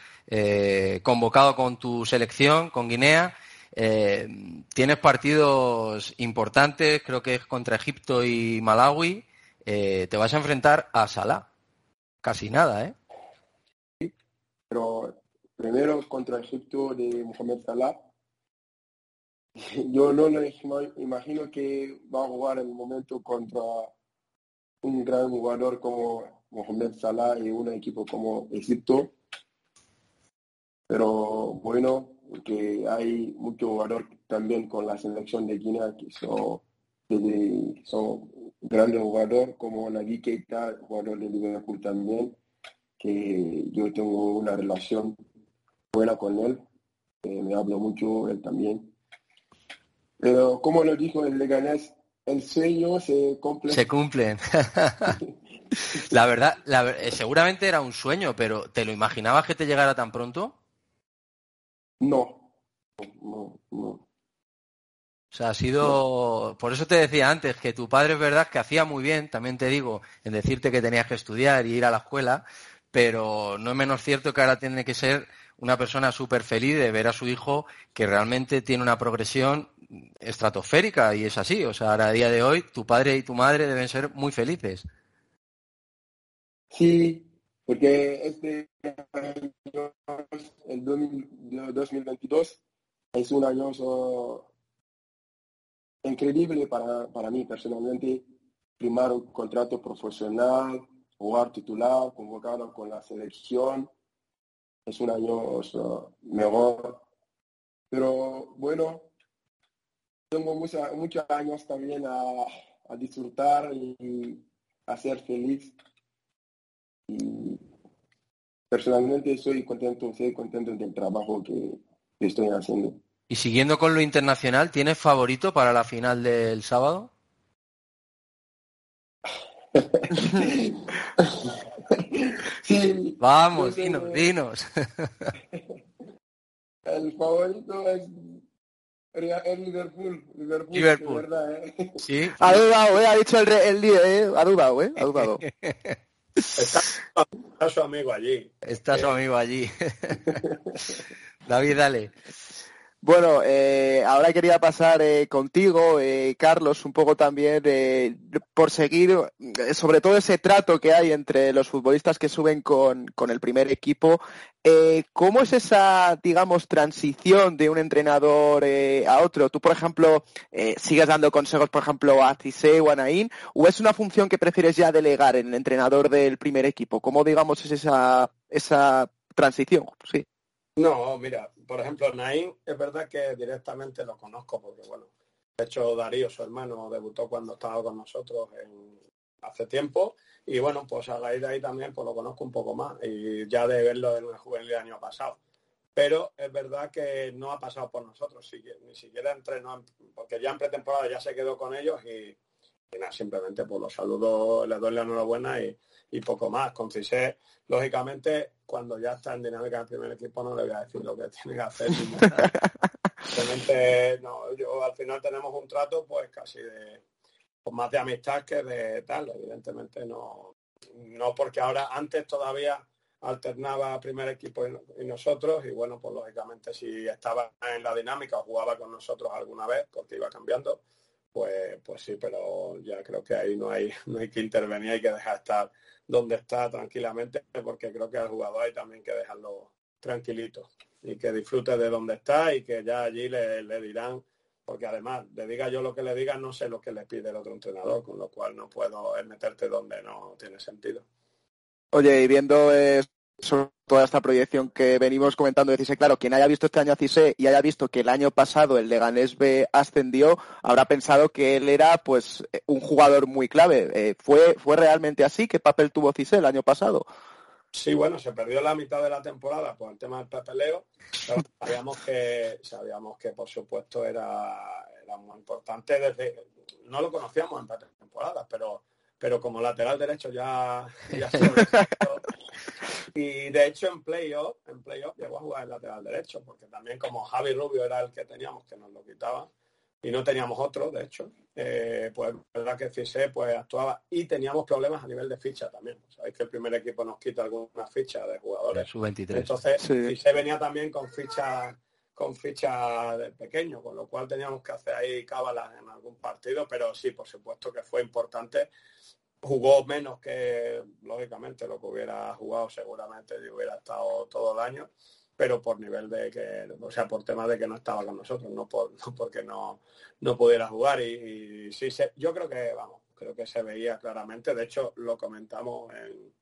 convocado con tu selección, con Guinea. Eh, tienes partidos importantes, creo que es contra Egipto y Malawi. Eh, te vas a enfrentar a Salah. Casi nada, ¿eh? Pero primero contra Egipto de Mohamed Salah. Yo no lo ima- imagino que va a jugar en el momento contra un gran jugador como Mohamed Salah y un equipo como Egipto. Pero bueno, que hay muchos jugadores también con la selección de Guinea que son, grandes jugadores como Naby Keita, jugador de Liverpool también, que yo tengo una relación buena con él, eh, me hablo mucho él también. Pero como lo dijo el Leganés, el sueño se cumple. Se cumplen. la verdad, eh, seguramente era un sueño, pero ¿te lo imaginabas que te llegara tan pronto? No, no, no. O sea, ha sido. Por eso te decía antes que tu padre es verdad que hacía muy bien, también te digo, en decirte que tenías que estudiar y ir a la escuela, pero no es menos cierto que ahora tiene que ser una persona súper feliz de ver a su hijo que realmente tiene una progresión estratosférica y es así. O sea, ahora a día de hoy tu padre y tu madre deben ser muy felices. Sí, porque este año, el 2000 2022, es un año increíble para, para mí personalmente. Firmar un contrato profesional, jugar titular, convocado con la selección. Es un año mejor. Pero bueno, tengo mucha- muchos años también a, a disfrutar y a ser feliz. Personalmente estoy contento, estoy contento del trabajo que, que estoy haciendo. Y siguiendo con lo internacional, ¿tienes favorito para la final del sábado? Sí, Vamos, yo dinos, dinos. El favorito es Real- el Liverpool. Liverpool, Liverpool. de verdad, ¿eh? Sí. Ha dudado, ¿eh? Ha dicho el, re- el líder, ¿eh? Ha dudado, ¿eh? Ha dudado. Está, está su amigo allí. Está su amigo allí. David, dale. Bueno, eh, ahora quería pasar eh, contigo, eh, Carlos, un poco también eh, por seguir eh, sobre todo ese trato que hay entre los futbolistas que suben con, con el primer equipo. Eh, ¿Cómo es esa, digamos, transición de un entrenador a otro? Tú, por ejemplo, sigues dando consejos, por ejemplo, a Cise o a Naín, o es una función que prefieres ya delegar en el entrenador del primer equipo? ¿Cómo, digamos, es esa, esa transición? Sí. No, mira, por ejemplo, Naín es verdad que directamente lo conozco porque, bueno, de hecho Darío, su hermano, debutó cuando estaba con nosotros hace tiempo y, bueno, pues a raíz de ahí también pues lo conozco un poco más y ya de verlo en el juvenil del año pasado. Pero es verdad que no ha pasado por nosotros, ni siquiera entrenó, en- porque ya en pretemporada ya se quedó con ellos y, nada, simplemente pues los saludo, les doy la enhorabuena y, y poco más. Con Cissé, lógicamente, cuando ya está en dinámica del primer equipo no le voy a decir lo que tiene que hacer. Simplemente, no, yo al final tenemos un trato pues casi de pues, más de amistad que de tal, evidentemente no, no porque ahora antes todavía alternaba primer equipo y, nosotros y bueno, pues lógicamente si estaba en la dinámica o jugaba con nosotros alguna vez porque iba cambiando, pues, pues sí, pero ya creo que ahí no hay, no hay que intervenir, hay que dejar estar donde está tranquilamente porque creo que al jugador hay también que dejarlo tranquilito y que disfrute de donde está y que ya allí le, le dirán porque además le diga yo lo que le diga no sé lo que le pide el otro entrenador, con lo cual no puedo meterte donde no tiene sentido. Oye, y viendo toda esta proyección que venimos comentando de Cise, claro, quien haya visto este año a Cise y haya visto que el año pasado el Leganés B ascendió, habrá pensado que él era pues un jugador muy clave. Eh, ¿fue, ¿Fue realmente así? ¿Qué papel tuvo Cise el año pasado? Sí, bueno, se perdió la mitad de la temporada por el tema del papeleo. sabíamos que, sabíamos que por supuesto era, era muy importante desde, no lo conocíamos en temporadas, pero pero como lateral derecho ya, ya Y de hecho en playoff, en playoff llegó a jugar el lateral derecho, porque también como Javi Rubio era el que teníamos, que nos lo quitaba, y no teníamos otro, de hecho, eh, pues verdad que Fise pues actuaba y teníamos problemas a nivel de ficha también. Sabéis que el primer equipo nos quita algunas fichas de jugadores. Su 23. Entonces, Fise venía también con ficha con ficha de pequeño, con lo cual teníamos que hacer ahí cábalas en algún partido, pero sí, por supuesto que fue importante jugó menos que, lógicamente, lo que hubiera jugado seguramente y hubiera estado todo el año, pero por nivel de que, o sea, por tema de que no estaba con nosotros, no, por, porque no, no pudiera jugar. Y, sí, se, yo creo que, vamos, creo que se veía claramente. De hecho, lo comentamos en,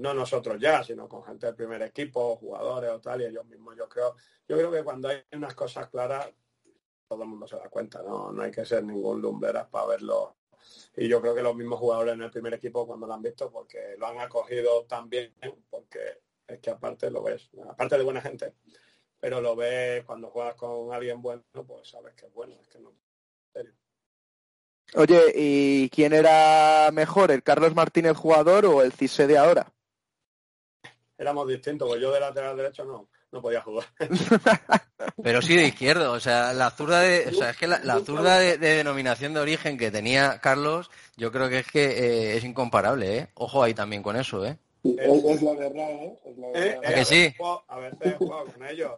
no nosotros ya, sino con gente del primer equipo, jugadores o tal, y ellos mismos, yo creo, yo creo que cuando hay unas cosas claras, todo el mundo se da cuenta, no, no hay que ser ningún lumberas para verlo y yo creo que los mismos jugadores en el primer equipo cuando lo han visto porque lo han acogido tan bien porque es que aparte lo ves aparte de buena gente pero lo ves cuando juegas con alguien bueno pues sabes que es bueno es que no Oye, ¿y quién era mejor, el Carlos Martínez jugador o el Cise de ahora? Éramos distintos, pues yo de lateral derecho no no podía jugar. Pero sí de izquierdo, o sea, la zurda de, o sea, es que la, zurda de, denominación de origen que tenía Carlos, yo creo que es que eh, es incomparable, ¿eh? Ojo ahí también con eso, ¿eh? Es, la verdad, ¿eh? Es la verdad. ¿A que sí? A ver, he jugado con ellos.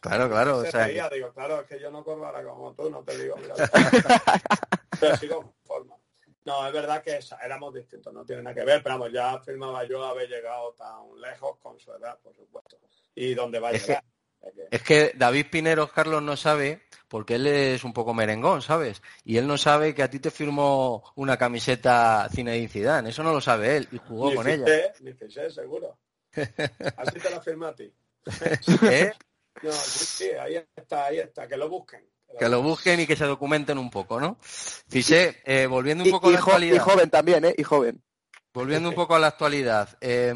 Claro, claro, o sea... digo, claro, es que yo no corro ahora como tú, no te digo, mira. Pero forma. No, es verdad que éramos distintos, no tiene nada que ver, pero vamos, ya afirmaba yo haber llegado tan lejos con su edad, por supuesto y dónde va a llegar. Es que David Pineros, Carlos, no sabe, porque él es un poco merengón, ¿sabes? Y él no sabe que a ti te firmó una camiseta Zinedine Zidane. Eso no lo sabe él y jugó con ella. Ni seguro. Así te la firma a ti. ¿Eh? No, sí, ahí está, ahí está. Que lo busquen. Que lo busquen y que se documenten un poco, ¿no? Fíjese, eh, volviendo un poco a la actualidad. Y joven también, ¿eh? Y joven. Volviendo un poco a la actualidad. Eh,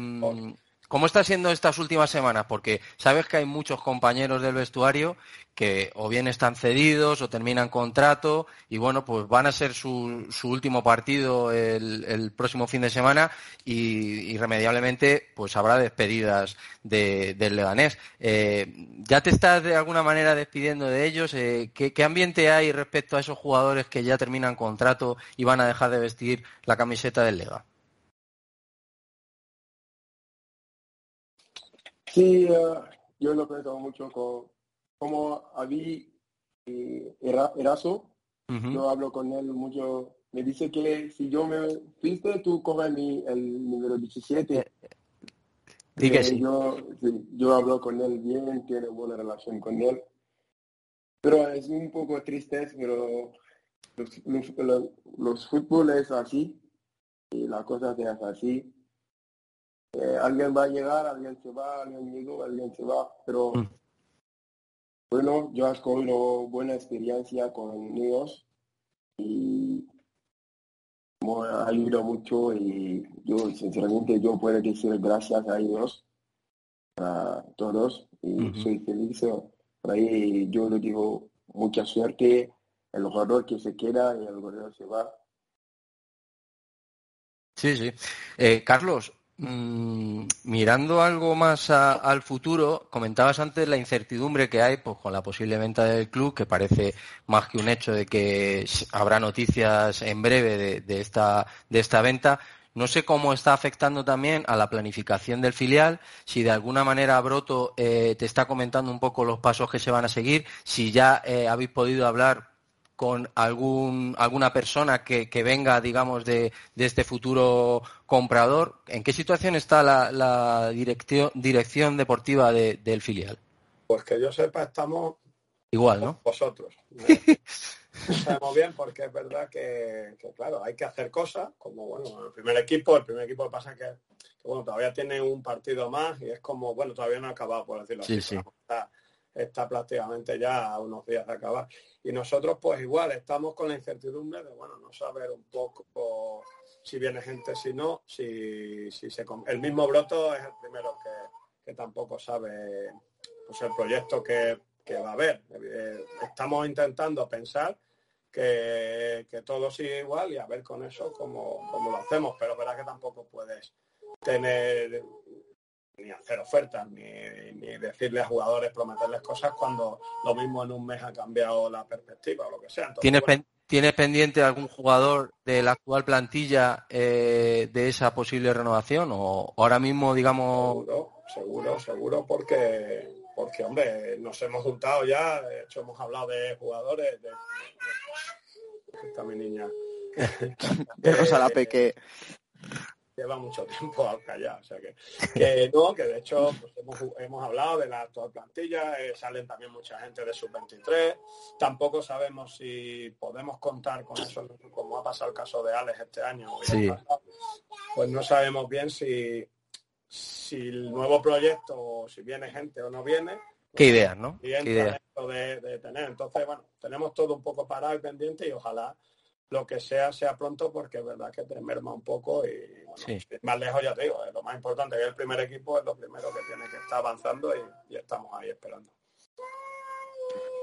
¿Cómo está siendo estas últimas semanas? Porque sabes que hay muchos compañeros del vestuario que o bien están cedidos o terminan contrato y bueno, pues van a ser su, último partido el, próximo fin de semana y irremediablemente pues habrá despedidas del Leganés. Eh, ¿Ya te estás de alguna manera despidiendo de ellos? Eh, ¿qué, ¿Qué ambiente hay respecto a esos jugadores que ya terminan contrato y van a dejar de vestir la camiseta del Lega? Sí, uh, yo lo pensado mucho con como Avi eh, Eraso. Yo hablo con él mucho. Me dice que si yo me fuiste, tú coges mi, el número 17. Eh, eh sí. Yo, yo hablo con él bien, tiene buena relación con él. Pero es un poco triste, pero los, los, los, fútbol es así y la cosa hace así. Eh, alguien va a llegar, alguien se va, alguien llegó, alguien se va, pero mm. bueno, yo he escogido buena experiencia con ellos y me ha ayudado mucho y yo sinceramente yo puedo decir gracias a ellos, a todos y soy feliz. Por ahí yo le digo mucha suerte, el jugador que se queda y el jugador se va. Sí, sí. Eh, Carlos, Mm, mirando algo más al futuro, comentabas antes la incertidumbre que hay pues, con la posible venta del club, que parece más que un hecho de que habrá noticias en breve de, esta, de esta venta. No sé cómo está afectando también a la planificación del filial, si de alguna manera Broto eh, te está comentando un poco los pasos que se van a seguir, si ya eh, habéis podido hablar con algún, alguna persona que, que venga, digamos, de, de, este futuro comprador. ¿En qué situación está la, la dirección, dirección deportiva de, del filial? Pues que yo sepa, estamos igual, ¿no? Vosotros. Sabemos bien porque es verdad que, que, claro, hay que hacer cosas, como bueno, el primer equipo, el primer equipo pasa que, que, bueno, todavía tiene un partido más y es como, bueno, todavía no ha acabado, por decirlo sí, así. Sí. Está, está prácticamente ya a unos días de acabar. Y nosotros pues igual estamos con la incertidumbre de, bueno, no saber un poco si viene gente, si no, si, si se... El mismo Broto es el primero que, que tampoco sabe pues, el proyecto que, que va a haber. Eh, estamos intentando pensar que, que, todo sigue igual y a ver con eso cómo, cómo lo hacemos, pero verdad que tampoco puedes tener ni hacer ofertas, ni, ni, decirle a jugadores, prometerles cosas cuando lo mismo en un mes ha cambiado la perspectiva o lo que sea. Entonces, ¿Tienes, bueno, pen ¿Tienes pendiente algún jugador de la actual plantilla eh, de esa posible renovación? ¿O ahora mismo, digamos... Seguro, seguro, seguro, porque, porque hombre, nos hemos juntado ya, de hecho hemos hablado de jugadores, de... Esta mi niña. de Rosa la Peque lleva mucho tiempo al callar. O sea que, que no, que de hecho pues hemos, hemos, hablado de la actual plantilla, eh, salen también mucha gente de sub-23. Tampoco sabemos si podemos contar con eso, como ha pasado el caso de Alex este año. Sí. Pasado, pues no sabemos bien si, si el nuevo proyecto, si viene gente o no viene. ¿Qué ideas, no? Y ¿Qué idea? de, de tener. Entonces, bueno, tenemos todo un poco parado y pendiente y ojalá lo que sea sea pronto porque es verdad que te merma un poco y bueno, sí. más lejos ya te digo, lo más importante que el primer equipo es lo primero que tiene que estar avanzando y, y estamos ahí esperando.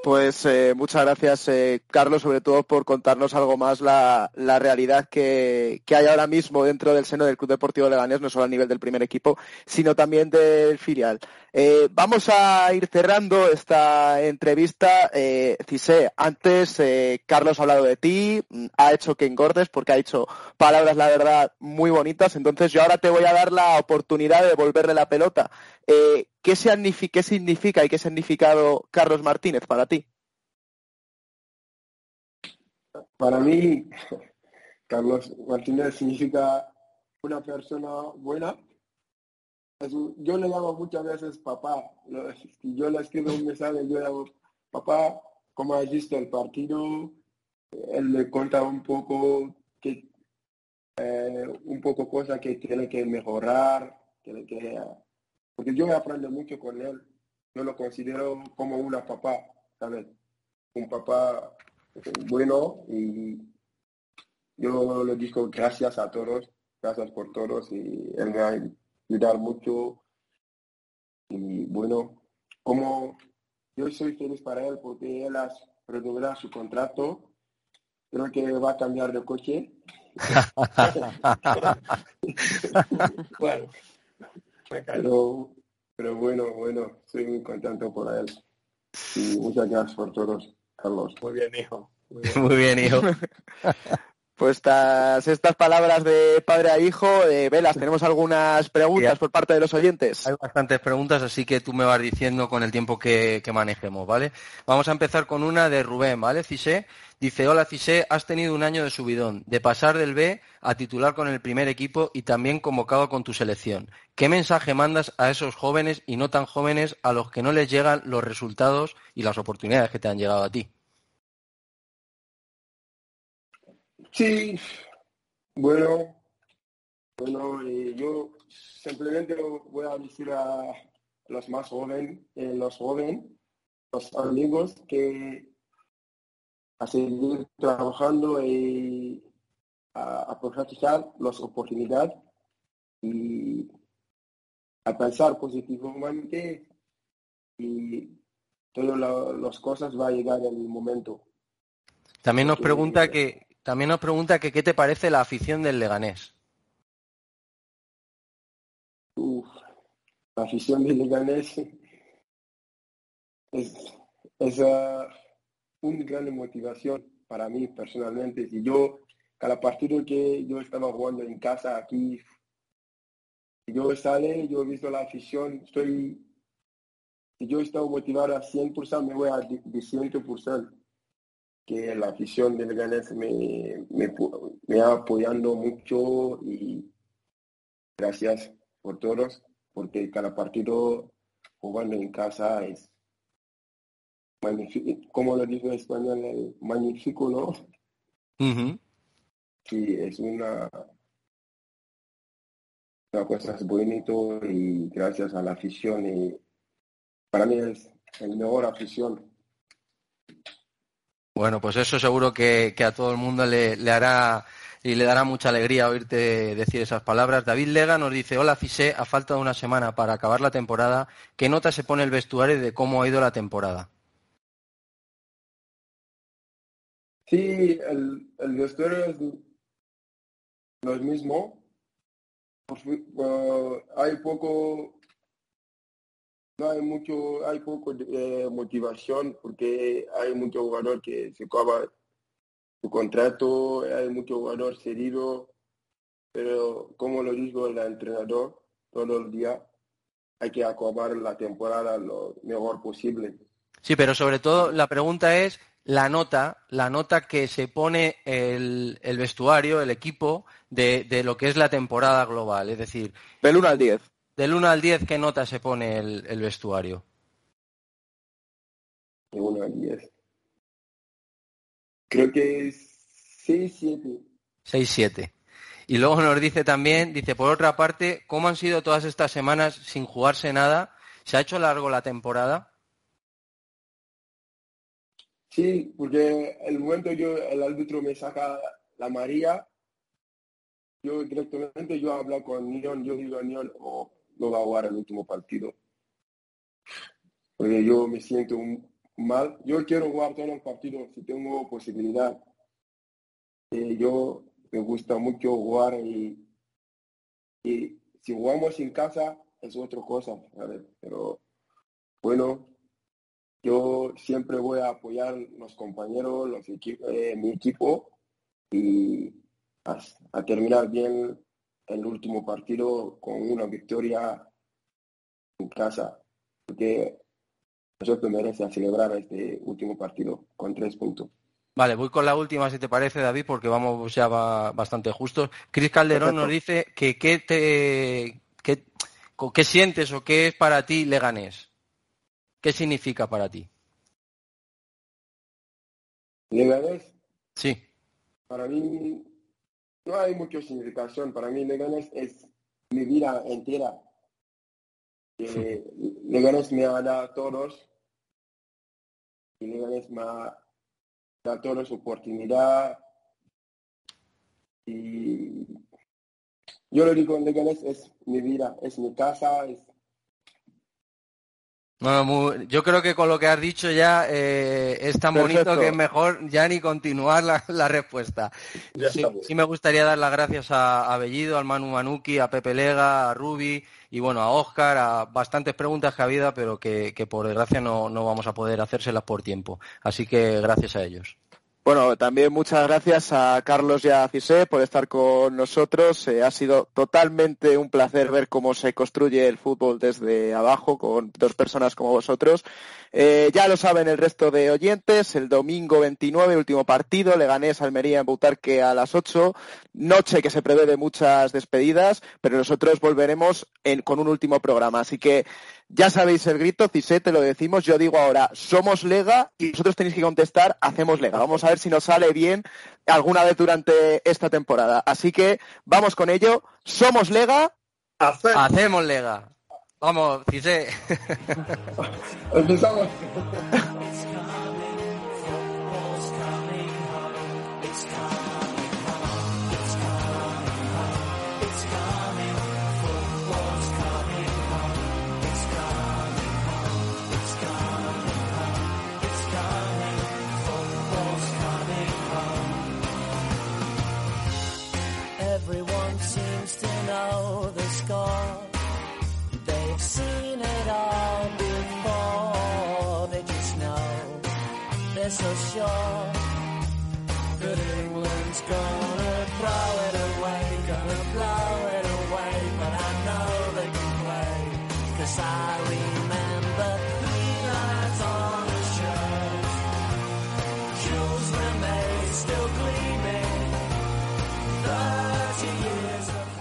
Pues eh, muchas gracias, eh, Carlos, sobre todo por contarnos algo más la, la realidad que, que, hay ahora mismo dentro del seno del Club Deportivo Leganés, no solo a nivel del primer equipo, sino también del filial. Eh, vamos a ir cerrando esta entrevista. Eh, Cisé, antes eh, Carlos ha hablado de ti, ha hecho que engordes porque ha dicho palabras, la verdad, muy bonitas. Entonces yo ahora te voy a dar la oportunidad de devolverle la pelota. Eh, ¿qué, ¿Qué significa y qué significado Carlos Martínez para ti? Para mí, Carlos Martínez significa una persona buena. Yo le llamo muchas veces papá. Yo le escribo un mensaje, yo le llamo papá, ¿cómo has visto el partido? Él me cuenta un poco que eh, un poco cosas que tiene que mejorar, tiene que porque yo aprendo mucho con él. Yo lo considero como una papá, ¿sabes? Un papá bueno y yo le digo gracias a todos, gracias por todos y él me va a ayudar mucho. Y bueno, como yo soy feliz para él porque él ha renovado su contrato, creo que va a cambiar de coche. bueno, pero, pero bueno, bueno, estoy muy contento por él. Y muchas gracias por todos, Carlos. Muy bien, hijo. Muy bien, muy bien hijo. Pues estas, estas palabras de padre a hijo, eh, Velas, tenemos algunas preguntas por parte de los oyentes. Hay bastantes preguntas, así que tú me vas diciendo con el tiempo que, que manejemos, ¿vale? Vamos a empezar con una de Rubén, ¿vale? Cisé dice, hola Cisé, has tenido un año de subidón, de pasar del B a titular con el primer equipo y también convocado con tu selección. ¿Qué mensaje mandas a esos jóvenes y no tan jóvenes a los que no les llegan los resultados y las oportunidades que te han llegado a ti? Sí, bueno, bueno, eh, yo simplemente voy a decir a los más jóvenes, eh, los jóvenes, los amigos que a seguir trabajando y a aprovechar las oportunidades y a pensar positivamente y todas las cosas va a llegar en el momento. También nos pregunta que también nos pregunta que qué te parece la afición del Leganés. Uf, la afición del Leganés es, es una gran motivación para mí personalmente. Y yo cada partido que yo estaba jugando en casa aquí, yo sale, yo he visto la afición, estoy, si yo estoy motivado a 100%, me voy a de 100%, que la afición del Ganes me, me, me ha apoyando mucho y gracias por todos, porque cada partido jugando en casa es magnífico, como lo digo en español, magnífico, ¿no? Sí, es una, una cosa bonito y gracias a la afición y para mí es el mejor afición. Bueno, pues eso seguro que, a todo el mundo le, hará y le dará mucha alegría oírte decir esas palabras. David Lega nos dice, hola Fisé, a falta de una semana para acabar la temporada, ¿qué nota se pone el vestuario de cómo ha ido la temporada? Sí, el, vestuario es lo mismo. Uh, hay poco, no hay mucho, hay poco de, motivación porque hay mucho jugador que se acaba su contrato, hay mucho jugador cedido, pero como lo digo el entrenador todo el día, hay que acabar la temporada lo mejor posible. Sí, pero sobre todo la pregunta es la nota, la nota que se pone el, vestuario, el equipo, de, lo que es la temporada global. Es decir, del 1 al 10. Del 1 al 10, ¿qué nota se pone el, vestuario? Del 1 al 10. Creo que es 6-7. 6-7. Y luego nos dice también, dice, por otra parte, ¿cómo han sido todas estas semanas sin jugarse nada? ¿Se ha hecho largo la temporada? Sí, porque el momento yo, el árbitro me saca la María, yo directamente yo hablo con Nion, yo digo a Nion, oh, no va a jugar el último partido. Porque yo me siento mal. Yo quiero jugar todo el partido si tengo posibilidad. Yo me gusta mucho jugar y, y si jugamos en casa es otra cosa, Pero bueno, yo siempre voy a apoyar los compañeros, los eh, mi equipo y a, terminar bien el último partido con una victoria en casa, porque nosotros merecemos celebrar este último partido con tres puntos. Vale, voy con la última, si te parece, David, porque vamos ya bastante justos. Cris Calderón nos dice que qué te qué, qué sientes o qué es para ti Leganés. ¿Qué significa para ti? Leganés. Sí. Para mí no hay mucha significación. Para mí Leganés es mi vida entera. Eh, Leganés me ha dado a todos. Y Leganés me ha dado a todos oportunidad. Y yo lo digo, Leganés es mi vida, es mi casa, es yo creo que con lo que has dicho ya eh, es tan bonito que es mejor ya ni continuar la, respuesta. Sí, me gustaría dar las gracias a, a, Bellido, al Manu Manuki, a Pepe Lega, a Rubi y bueno, a Oscar, a bastantes preguntas que ha habido, pero que, por desgracia no, no vamos a poder hacérselas por tiempo. Así que gracias a ellos. Bueno, también muchas gracias a Carlos y a Cisé por estar con nosotros. Eh, ha sido totalmente un placer ver cómo se construye el fútbol desde abajo con dos personas como vosotros. Eh, ya lo saben el resto de oyentes, el domingo 29, último partido, Leganés Almería en Butarque a las 8, noche que se prevé de muchas despedidas, pero nosotros volveremos con un último programa. Así que ya sabéis el grito, Cisé, te lo decimos, yo digo ahora, somos Lega y vosotros tenéis que contestar, hacemos Lega. Vamos a ver si nos sale bien alguna vez durante esta temporada. Así que vamos con ello, somos Lega. Hacemos Lega. Vamos, Cisé. Empezamos. the score. They've seen it all before. They just know they're so sure that England's gonna throw it away, gonna blow it away. But I know they can play, cause I remember. still clear.